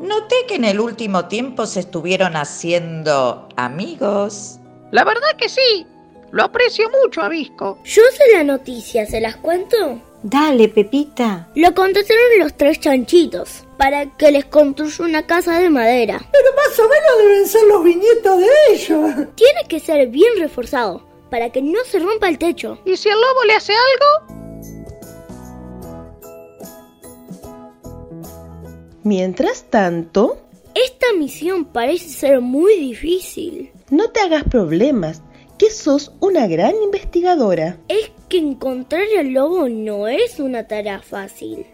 Noté que en el último tiempo se estuvieron haciendo amigos. La verdad que sí. Lo aprecio mucho a Visco. Yo sé la noticia, ¿se las cuento? Dale, Pepita. Lo contrataron los tres chanchitos para que les construya una casa de madera. Pero más o menos deben ser los viñetos de ellos. Tiene que ser bien reforzado para que no se rompa el techo. ¿Y si el lobo le hace algo? Mientras tanto, Esta misión parece ser muy difícil. no te hagas problemas, que sos una gran investigadora. Es que encontrar al lobo no es una tarea fácil.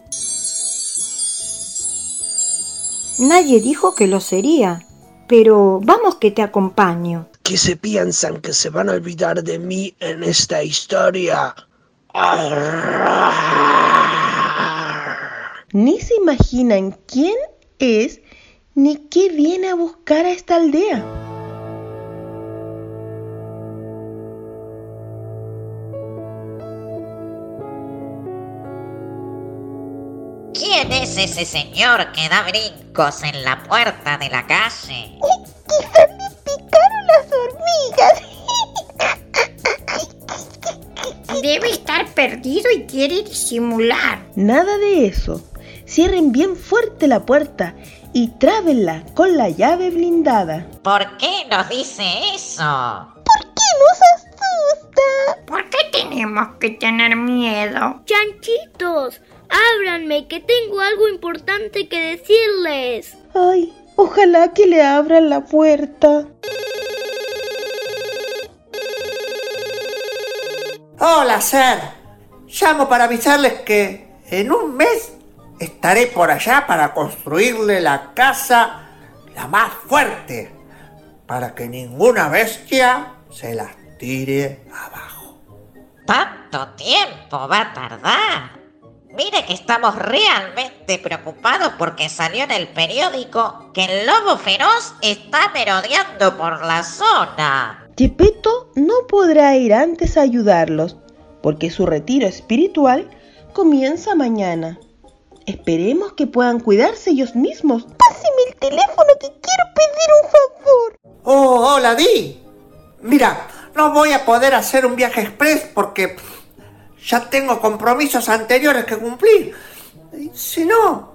Nadie dijo que lo sería, pero vamos que te acompaño. ¿Qué se piensan que se van a olvidar de mí en esta historia? Ni se imaginan quién es ni qué viene a buscar a esta aldea. ¿Quién es ese señor que da brincos en la puerta de la calle? Quizás me picaron las hormigas. [LAUGHS] Debe estar perdido y quiere disimular. Nada de eso. Cierren bien fuerte la puerta y trábenla con la llave blindada. ¿Por qué nos dice eso? ¿Por qué nos asusta? ¿Por qué tenemos que tener miedo? Chanchitos, ábranme que tengo algo importante que decirles. Ay, ojalá que le abran la puerta. Hola, Ser. Llamo para avisarles que en un mes estaré por allá para construirle la casa la más fuerte, para que ninguna bestia se las tire abajo. ¿Tanto tiempo va a tardar? Mire que estamos realmente preocupados porque salió en el periódico que el lobo feroz está merodeando por la zona. Gepetto no podrá ir antes a ayudarlos, porque su retiro espiritual comienza mañana. Esperemos que puedan cuidarse ellos mismos. Páseme el teléfono que quiero pedir un favor. Oh, hola, Di. Mira, no voy a poder hacer un viaje express porque ya tengo compromisos anteriores que cumplir. Si no,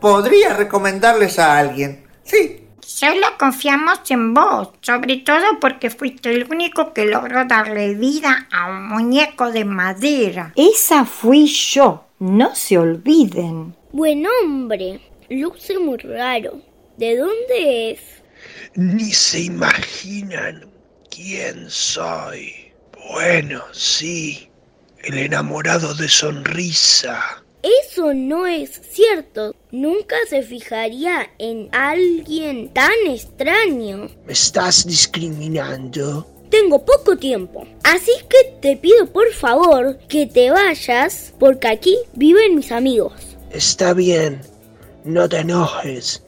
podría recomendarles a alguien. Sí. Solo confiamos en vos, sobre todo porque fuiste el único que logró darle vida a un muñeco de madera. Esa fui yo, no se olviden. Buen hombre, luce muy raro. ¿De dónde es? Ni se imaginan quién soy. Bueno, sí, el enamorado de sonrisa. Eso no es cierto. Nunca se fijaría en alguien tan extraño. ¿Me estás discriminando? Tengo poco tiempo, así que te pido por favor que te vayas porque aquí viven mis amigos. Está bien, no te enojes.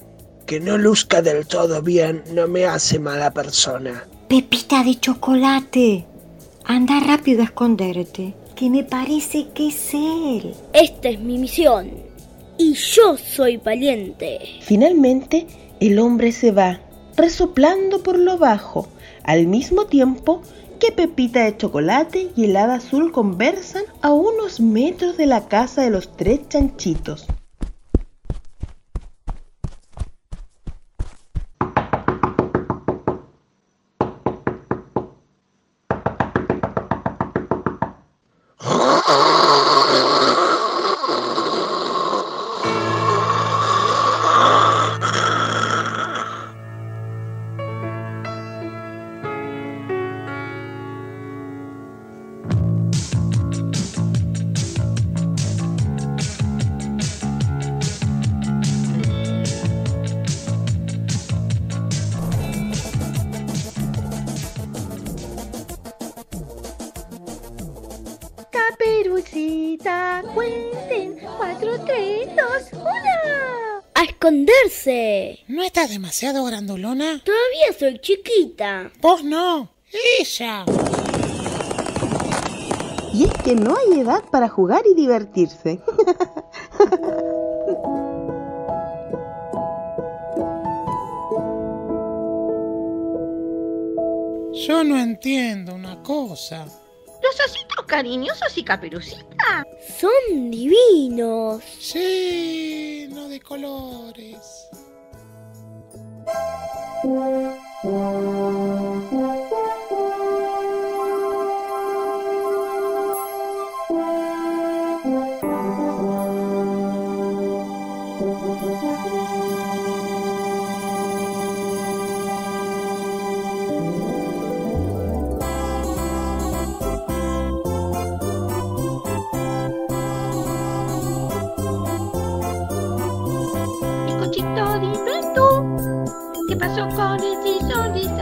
Que no luzca del todo bien no me hace mala persona. Pepita de chocolate. Anda rápido a esconderte, que me parece que es él. Esta es mi misión y yo soy valiente. Finalmente, el hombre se va, resoplando por lo bajo, al mismo tiempo que Pepita de chocolate y el hada azul conversan a unos metros de la casa de los tres chanchitos. Demasiado grandolona? Todavía soy chiquita. Vos no, ella. Y es que no hay edad para jugar y divertirse. [LAUGHS] Yo no entiendo una cosa. Los ositos cariñosos y caperucita. Son divinos. Lleno de colores. Bizcochito, dime tú, ¿qué pasó con ese sonrisa? Bizcochito,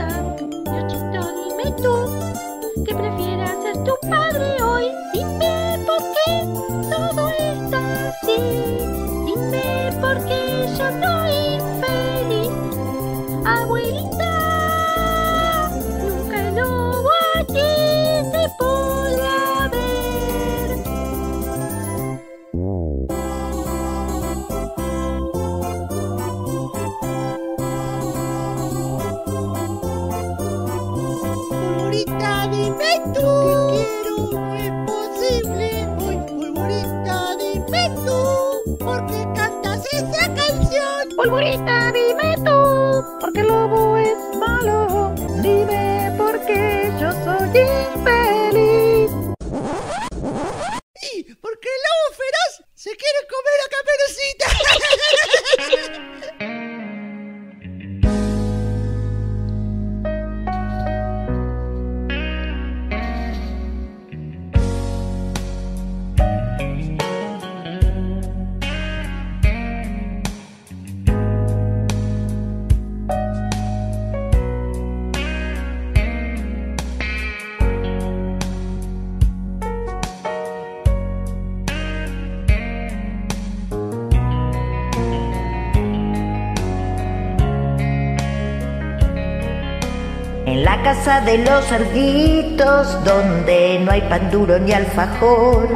de los cerditos, donde no hay pan duro ni alfajor,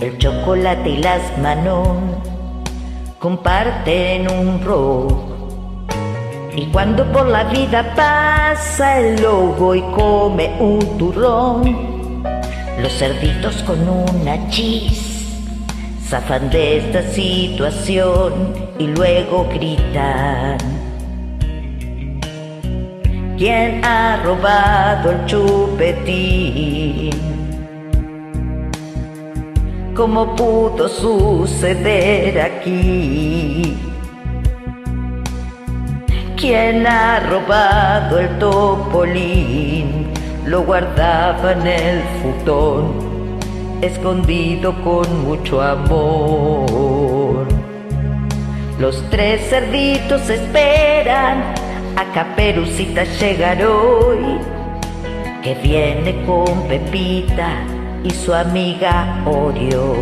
el chocolate y las manon comparten un rojo. Y cuando por la vida pasa el lobo y come un turrón, los cerditos con una chis zafan de esta situación y luego gritan. ¿Quién ha robado el chupetín? ¿Cómo pudo suceder aquí? ¿Quién ha robado el topolín? Lo guardaba en el futón, escondido con mucho amor. Los tres cerditos esperan a Caperucita llegar hoy, que viene con Pepita y su amiga Oreo.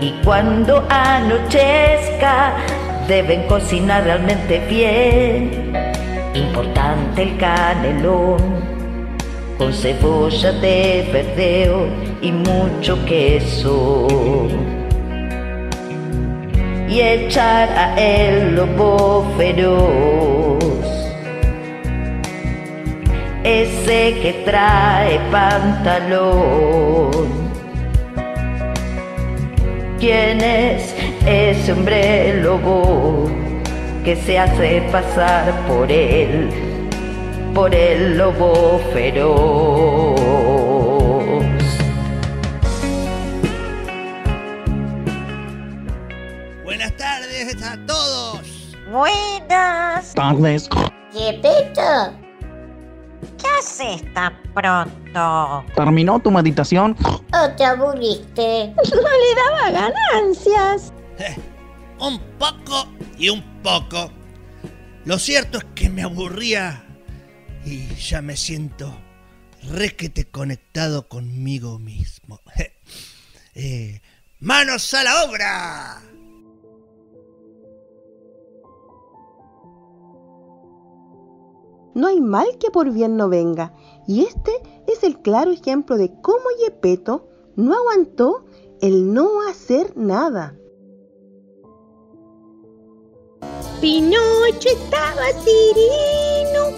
Y cuando anochezca, deben cocinar realmente bien. Importante el canelón, con cebolla de verdeo y mucho queso y echar a el lobo feroz. Ese que trae pantalón. ¿Quién es ese hombre lobo que se hace pasar por él, por el lobo feroz? Buenas. Tardes. ¿Qué haces tan pronto? ¿Terminó tu meditación? ¿O te aburriste? No le daba ganancias. Un poco y un poco. Lo cierto es que me aburría y ya me siento requete conectado conmigo mismo. [LAUGHS] Eh, ¡Manos a la obra! No hay mal que por bien no venga, y este es el claro ejemplo de cómo Yepeto no aguantó el no hacer nada. Pinocho estaba Cirino.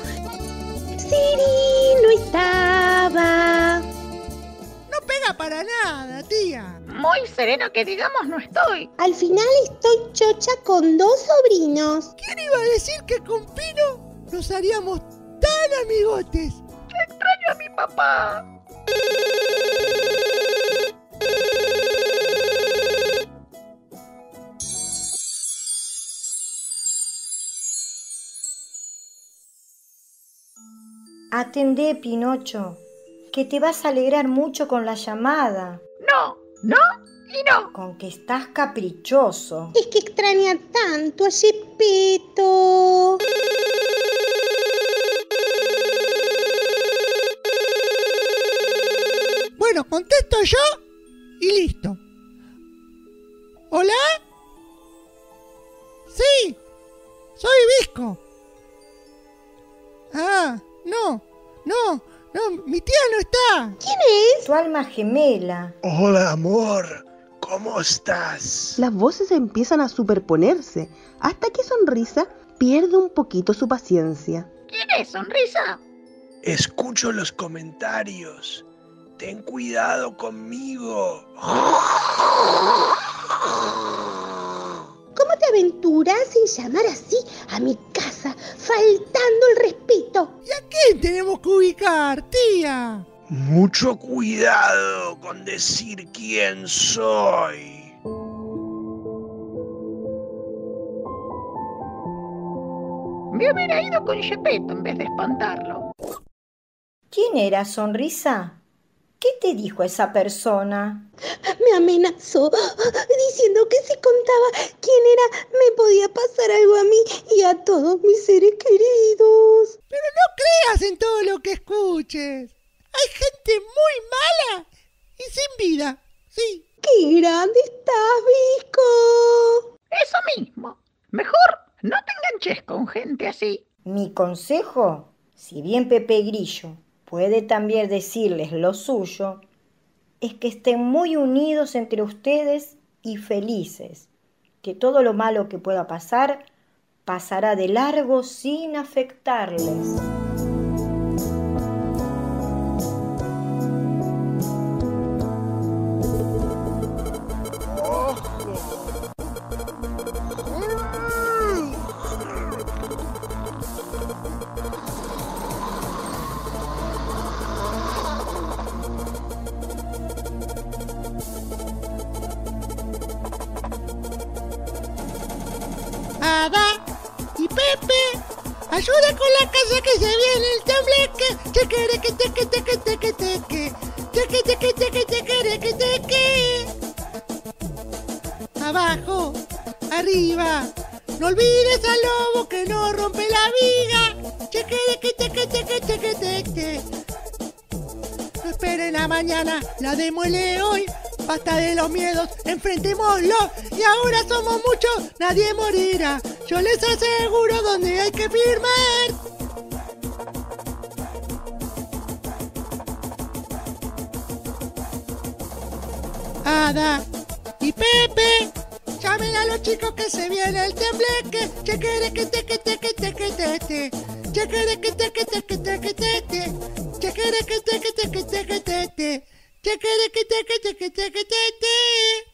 Cirino estaba. No pega para nada, tía. Muy sereno que digamos no estoy. Al final estoy chocha con dos sobrinos. ¿Quién iba a decir que con Pino nos haríamos tan amigotes? Extraño a mi papá. Atendé, Pinocho, que te vas a alegrar mucho con la llamada. No, no y no. Con que estás caprichoso. Es que extraña tanto a Gepetto. Bueno, contesto yo y listo. ¿Hola? Sí, soy Visco. Ah, no, no, no, mi tía no está. ¿Quién es? Tu alma gemela. Hola, amor. ¿Cómo estás? Las voces empiezan a superponerse hasta que Sonrisa pierde un poquito su paciencia. ¿Quién es Sonrisa? Escucho los comentarios. Ten cuidado conmigo. ¿Cómo te aventuras en llamar así a mi casa, faltando el respeto? ¿Y a quién tenemos que ubicar, tía? Mucho cuidado con decir quién soy. Me hubiera ido con Gepetto en vez de espantarlo. ¿Quién era Sonrisa? ¿Qué te dijo esa persona? Me amenazó diciendo que si contaba quién era me podía pasar algo a mí y a todos mis seres queridos. Pero no creas en todo lo que escuches. Hay gente muy mala y sin vida, sí. ¡Qué grande estás, Visco! Eso mismo. Mejor no te enganches con gente así. Mi consejo, si bien Pepe Grillo puede también decirles lo suyo, es que estén muy unidos entre ustedes y felices, que todo lo malo que pueda pasar pasará de largo sin afectarles. Ayuda con la casa que se viene el tembleque. Chequere que teque teque teque teque. Teque teque teque teque teque teque. Abajo, arriba. No olvides al lobo que no rompe la viga. Chequere que teque teque teque teque. No esperen a mañana, la demuele hoy. Basta de los miedos, enfrentémoslo. Y ahora somos muchos, nadie morirá. Yo les aseguro dónde hay que firmar. Ada y Pepe, llamen a los chicos que se viene el tembleque. Chequere que teque teque teque tete. Chequere que teque teque teque tete. Chequere que teque teque teque tete. Chequere que teque teque teque tete. Viva la vida, que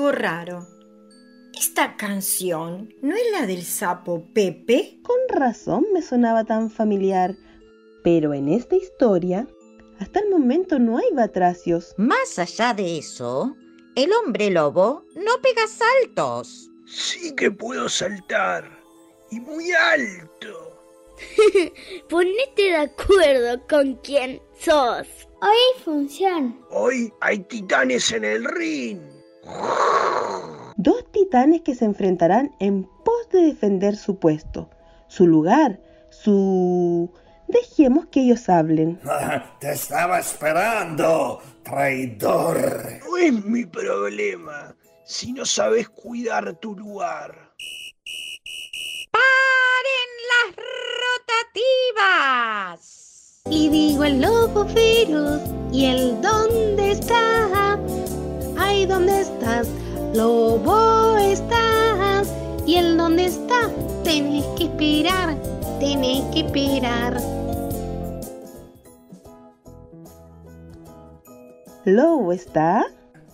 algo raro. Esta canción no es la del sapo Pepe. Con razón me sonaba tan familiar, pero en esta historia, hasta el momento no hay batracios. Más allá de eso, el hombre lobo no pega saltos. Sí que puedo saltar. Y muy alto. [LAUGHS] Ponete de acuerdo con quién sos. Hoy hay función. Hoy hay titanes en el ring. Dos titanes que se enfrentarán en pos de defender su puesto, su lugar, su... Dejemos que ellos hablen. [LAUGHS] Te estaba esperando, traidor. No es mi problema si no sabes cuidar tu lugar. ¡Paren las rotativas! Y digo el lobo feroz y el dónde está. Ay, ¿dónde estás? Lobo estás. Y el dónde está. Tenés que esperar, tenés que esperar. ¿Lobo está?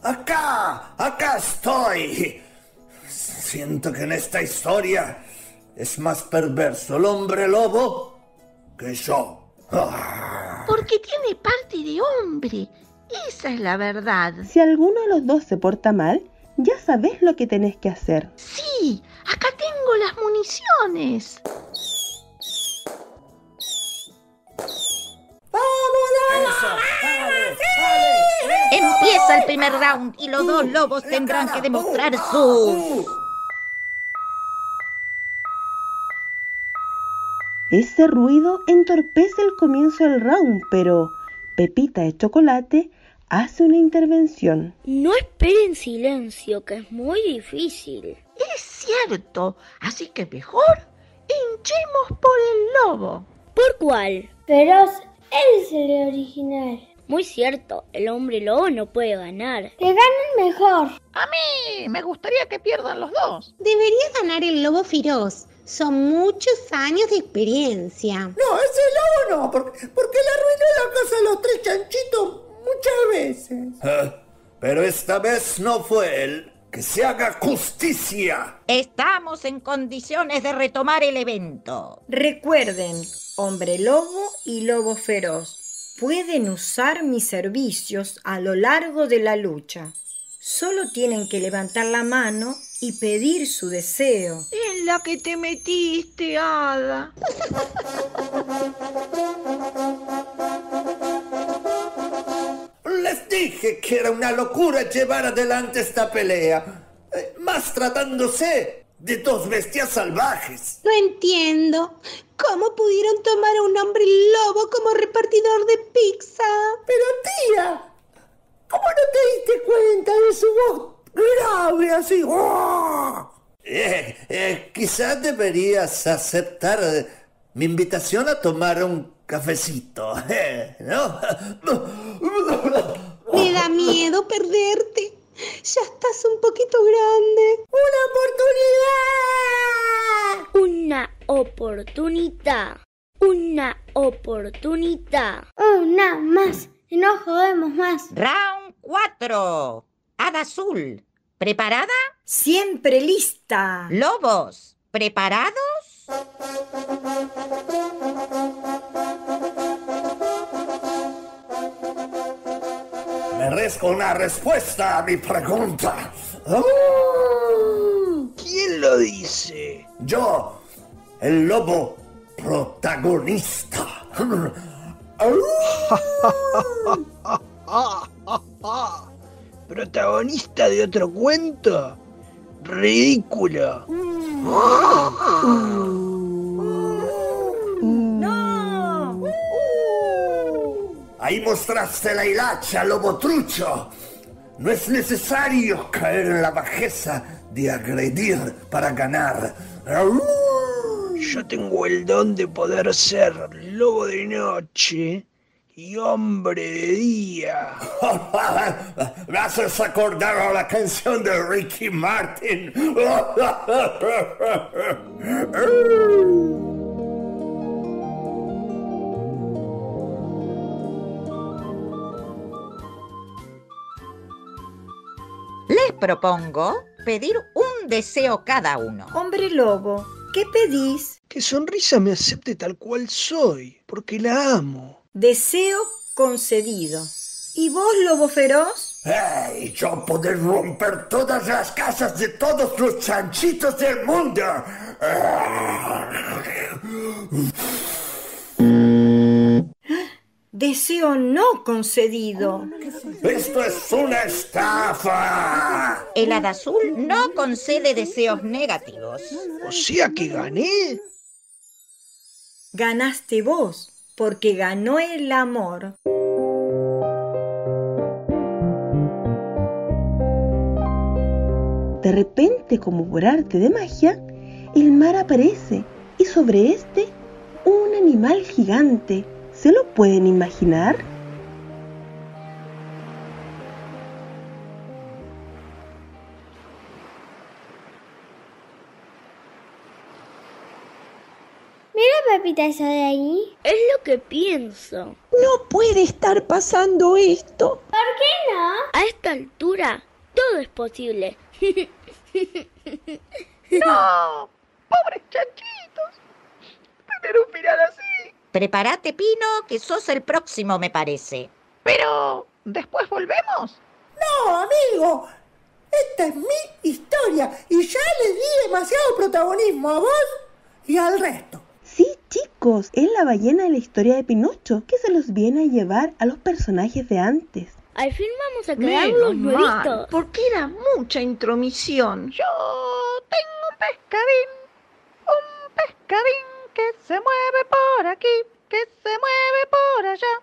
Acá, acá estoy. Siento que en esta historia es más perverso el hombre lobo que yo. Porque tiene parte de hombre. Esa es la verdad. Si alguno de los dos se porta mal, ya sabes lo que tenés que hacer. Sí, acá tengo las municiones. Empieza el primer round y los dos lobos tendrán que demostrar su... Ese ruido entorpece el comienzo del round, pero Pepita de Chocolate hace una intervención. No esperen silencio, que es muy difícil. Es cierto, así que mejor hinchemos por el lobo. ¿Por cuál? Feroz, él es el original. Muy cierto, el hombre lobo no puede ganar. Que ganen mejor. A mí me gustaría que pierdan los dos. Debería ganar el lobo feroz. Son muchos años de experiencia. No, ese lobo no, porque, porque le arruinó la casa a los tres chanchitos muchas veces. Ah, Pero esta vez no fue él. Que se haga justicia. Estamos en condiciones de retomar el evento. Recuerden, hombre lobo y lobo feroz pueden usar mis servicios a lo largo de la lucha. Solo tienen que levantar la mano y pedir su deseo. En la que te metiste, Hada. [LAUGHS] Les dije que era una locura llevar adelante esta pelea. Eh, Más tratándose de dos bestias salvajes. No entiendo. ¿Cómo pudieron tomar a un hombre lobo como repartidor de pizza? Pero tía, ¿cómo no te diste cuenta de su voz grave así? ¡Oh! Eh, eh, quizás deberías aceptar eh, mi invitación a tomar un cafecito, eh, [LAUGHS] ¿no? Me da miedo perderte. Ya estás un poquito grande. Una oportunidad. Una oportunidad. Una más. Y no jodemos más. Round 4. Hada azul. ¿Preparada? Siempre lista. Lobos. ¿Preparados? Merezco una respuesta a mi pregunta. ¿Quién lo dice? Yo, el lobo protagonista. [LAUGHS] ¿Protagonista de otro cuento? Ridículo. ¡No! Ahí mostraste la hilacha, lobo trucho. No es necesario caer en la bajeza de agredir para ganar. Yo tengo el don de poder ser lobo de noche y hombre de día. [LAUGHS] Me haces acordar a la canción de Ricky Martin. Les propongo pedir un deseo cada uno. Hombre lobo, ¿qué pedís? Que sonrisa me acepte tal cual soy, porque la amo. Deseo concedido. ¿Y vos, lobo feroz? ¡Hey! Yo poder romper todas las casas de todos los chanchitos del mundo. [GASPS] Deseo no concedido. ¡Esto es una estafa! El hada azul no concede deseos negativos. O sea que gané. Ganaste vos, porque ganó el amor. De repente, como por arte de magia, el mar aparece y sobre este un animal gigante. ¿Se lo pueden imaginar? Mira, Pepita, eso de ahí. Es lo que pienso. No puede estar pasando esto. ¿Por qué no? A esta altura, todo es posible. [LAUGHS] ¡No! ¡Pobres chanchitos! Tener un final así. Prepárate, Pino, que sos el próximo, me parece. Pero, ¿después volvemos? No, amigo. Esta es mi historia y ya le di demasiado protagonismo a vos y al resto. Sí, chicos, es la ballena de la historia de Pinocho que se los viene a llevar a los personajes de antes. Al fin vamos a crear mal, nuevitos. porque era mucha intromisión. Yo tengo un pescadín, un pescadín que se mueve por aquí, que se mueve por allá.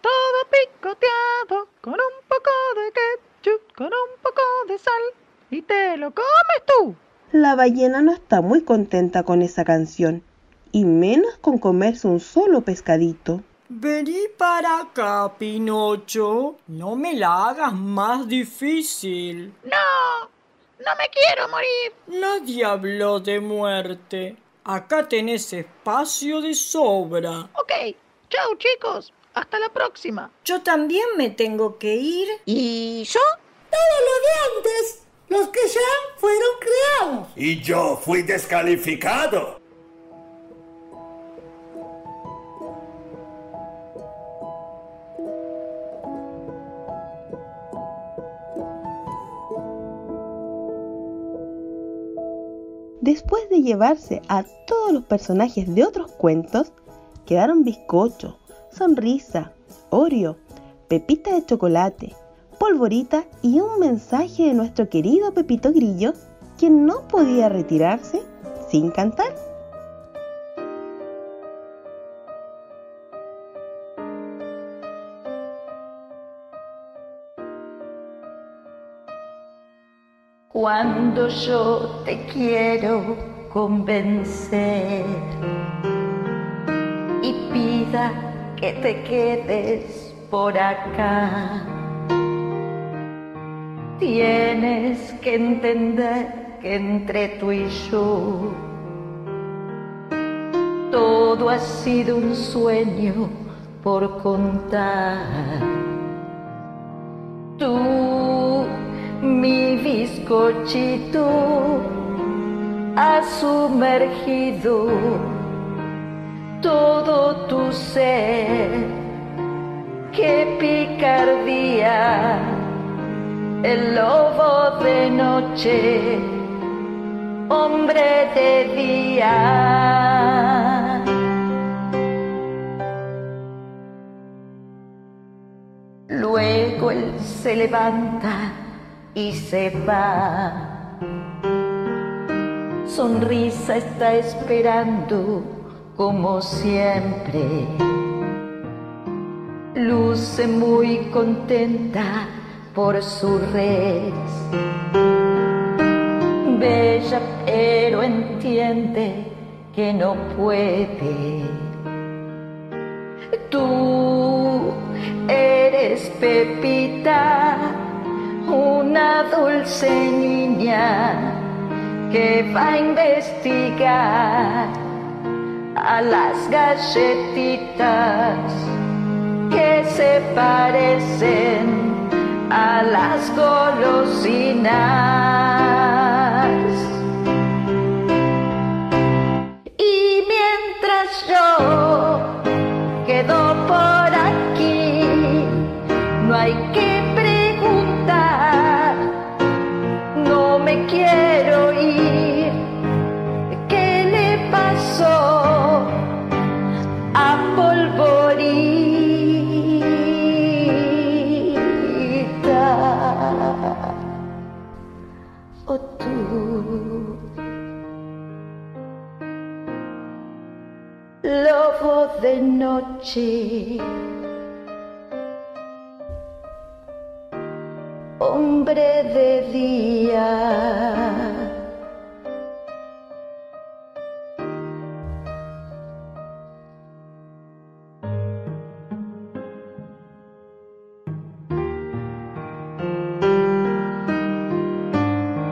Todo picoteado con un poco de ketchup, con un poco de sal. Y te lo comes tú. La ballena no está muy contenta con esa canción, y menos con comerse un solo pescadito. Vení para acá, Pinocho. No me la hagas más difícil. No, no me quiero morir. Nadie habló de muerte. Acá tenés espacio de sobra. Ok, chao chicos, hasta la próxima. Yo también me tengo que ir. ¿Y yo? Todo lo de antes, los que ya fueron creados. Y yo fui descalificado. Después de llevarse a todos los personajes de otros cuentos, quedaron Bizcocho, Sonrisa, Oreo, Pepita de Chocolate, Polvorita y un mensaje de nuestro querido Pepito Grillo, quien no podía retirarse sin cantar. Cuando yo te quiero convencer y pida que te quedes por acá, tienes que entender que entre tú y yo todo ha sido un sueño por contar. Tú mi bizcochito ha sumergido todo tu ser. ¡Qué picardía! El lobo de noche hombre de día. Luego él se levanta y se va. Sonrisa está esperando como siempre. Luce muy contenta por su res. Bella pero entiende que no puede. Tú eres Pepita, una dulce niña que va a investigar a las galletitas que se parecen a las golosinas. De noche. hombre de día.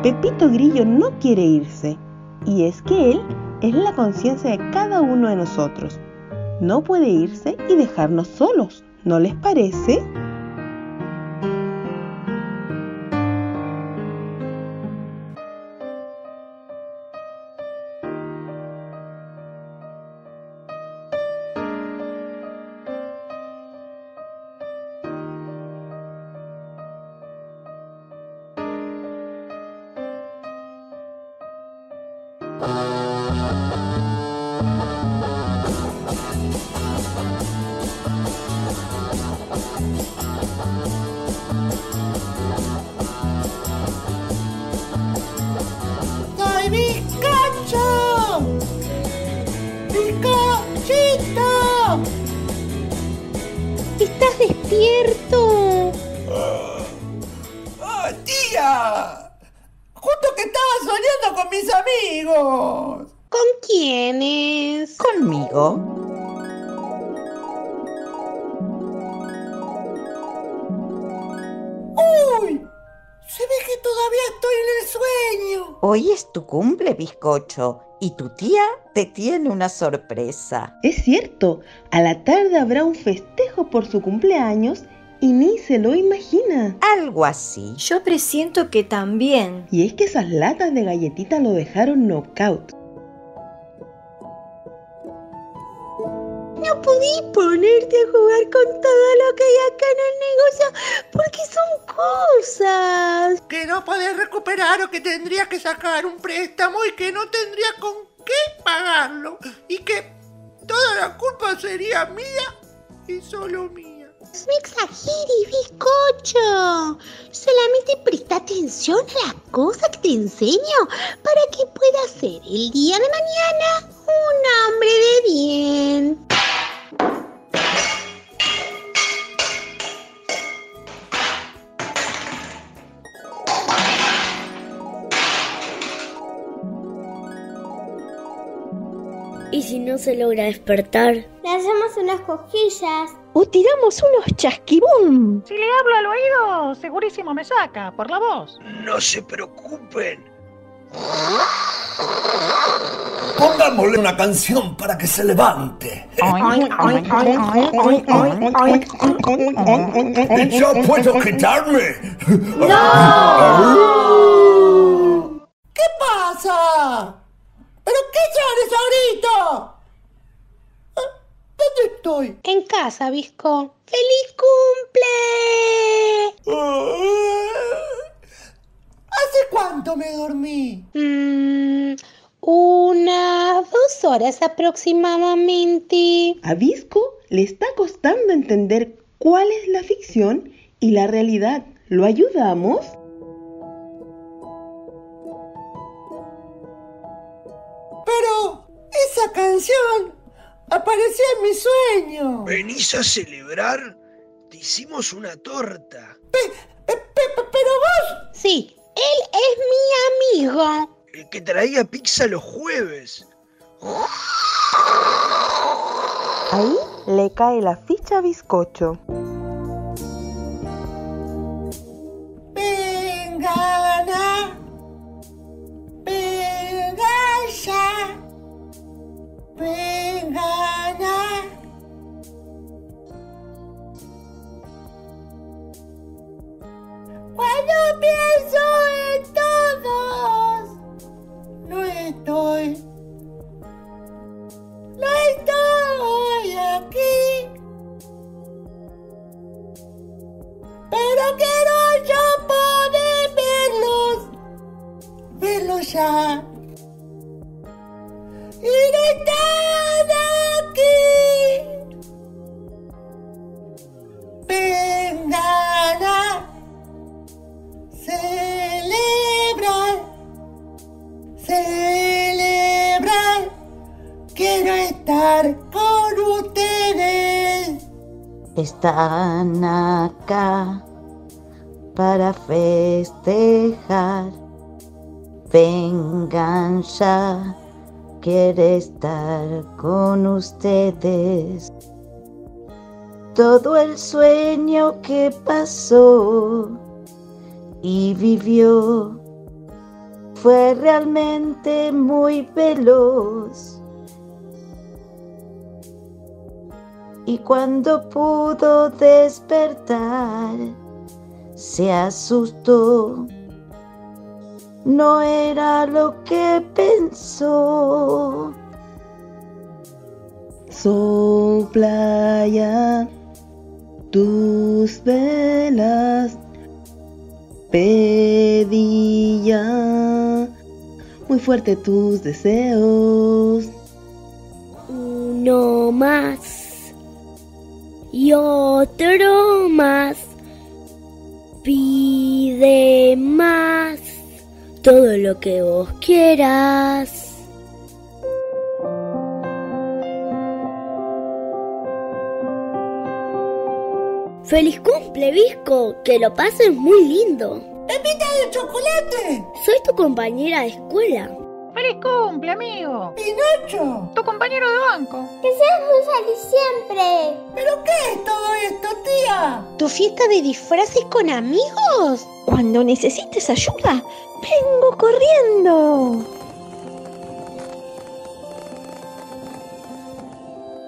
Pepito Grillo no quiere irse, y es que él es la conciencia de cada uno de nosotros. No puede irse y dejarnos solos, ¿no les parece? Estoy en el sueño. Hoy es tu cumple, bizcocho, y tu tía te tiene una sorpresa. Es cierto, a la tarde habrá un festejo por su cumpleaños y ni se lo imagina. Algo así. Yo presiento que también. Y es que esas latas de galletita lo dejaron knockout. No podí ponerte a jugar con todo lo que hay acá en el negocio porque son cosas. Que no podés recuperar o que tendrías que sacar un préstamo y que no tendría con qué pagarlo. Y que toda la culpa sería mía y solo mía. No exageres, bizcocho. Solamente presta atención a las cosas que te enseño para que puedas ser el día de mañana un hombre de bien. ¿Y si no se logra despertar? Le hacemos unas cosquillas. O tiramos unos chasquibum. Si le hablo al oído, segurísimo me saca, por la voz. No se preocupen. Pongámosle una canción para que se levante. Y yo puedo quitarme. ¿Qué pasa? ¿Pero qué traes ahorita? ¿Dónde estoy? En casa, Visco. ¡Feliz cumple! ¿Hace cuánto me dormí? Mm, Unas dos horas aproximadamente. A Visco le está costando entender cuál es la ficción y la realidad. ¿Lo ayudamos? Pero esa canción apareció en mi sueño. ¿Venís a celebrar? Te hicimos una torta. pero vos... Sí, él es mi amigo. El que traía pizza los jueves. Ahí le cae la ficha a Bizcocho. Vengana. Venga ya. Cuando pienso en todos, no estoy. No estoy aquí. Pero quiero yo poder verlos. Verlos ya. Acá para festejar. Vengan ya, quiere estar con ustedes. Todo el sueño que pasó y vivió fue realmente muy veloz. Y cuando pudo despertar, se asustó. No era lo que pensó. Sopla ya tus velas, pedí ya muy fuerte tus deseos. Uno más y otro más. Pide más todo lo que vos quieras. ¡Feliz cumple, Visco! ¡Que lo pases muy lindo! ¡Pepita de chocolate! Soy tu compañera de escuela. ¡Feliz cumple, amigo! ¡Pinocho! Tu compañero de banco. Que seas muy feliz siempre. ¿Pero qué es todo esto, tía? ¿Tu fiesta de disfraces con amigos? Cuando necesites ayuda, vengo corriendo.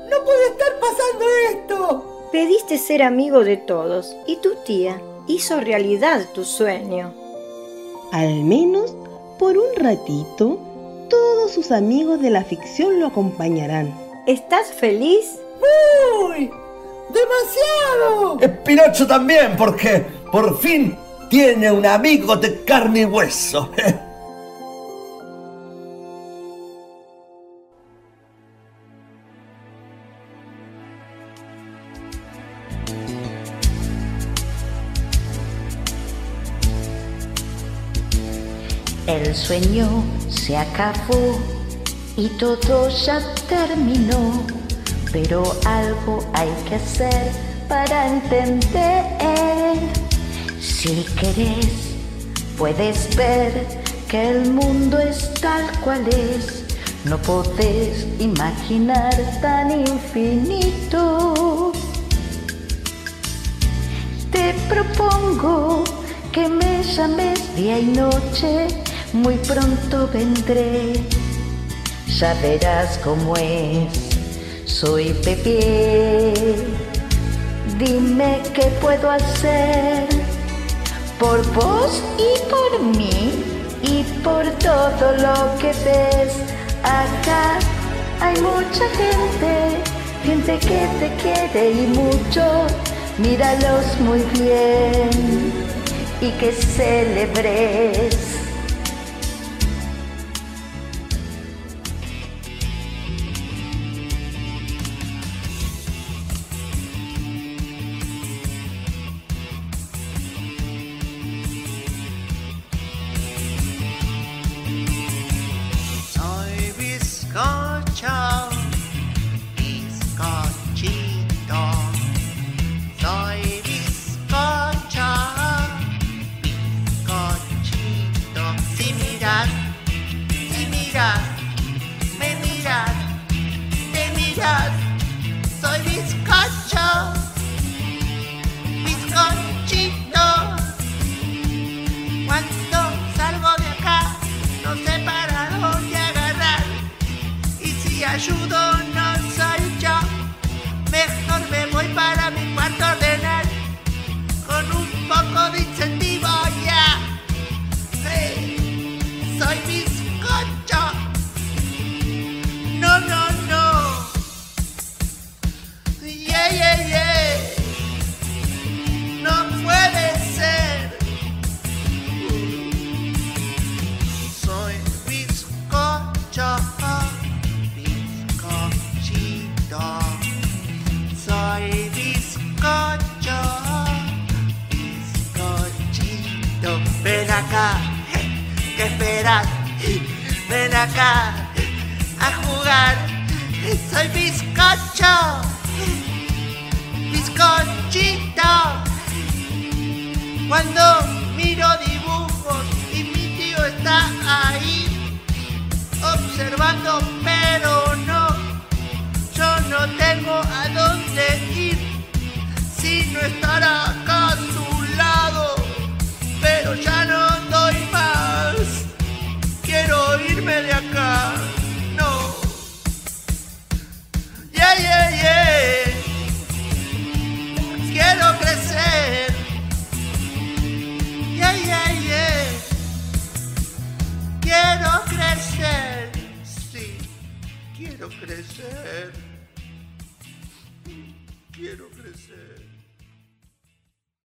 ¡No puede estar pasando esto! Pediste ser amigo de todos y tu tía hizo realidad tu sueño. Al menos por un ratito, todos sus amigos de la ficción lo acompañarán. ¿Estás feliz? ¡Uy! ¡Demasiado! Eh, Pinocho también, porque por fin tiene un amigo de carne y hueso. El sueño se acabó y todo ya terminó, pero algo hay que hacer para entender. Si querés, puedes ver que el mundo es tal cual es. No podés imaginar tan infinito. Te propongo que me llames día y noche, muy pronto vendré. Ya verás cómo es, soy Pepe. Dime qué puedo hacer por vos y por mí y por todo lo que ves. Acá hay mucha gente, gente que te quiere y mucho. Míralos muy bien y que celebres.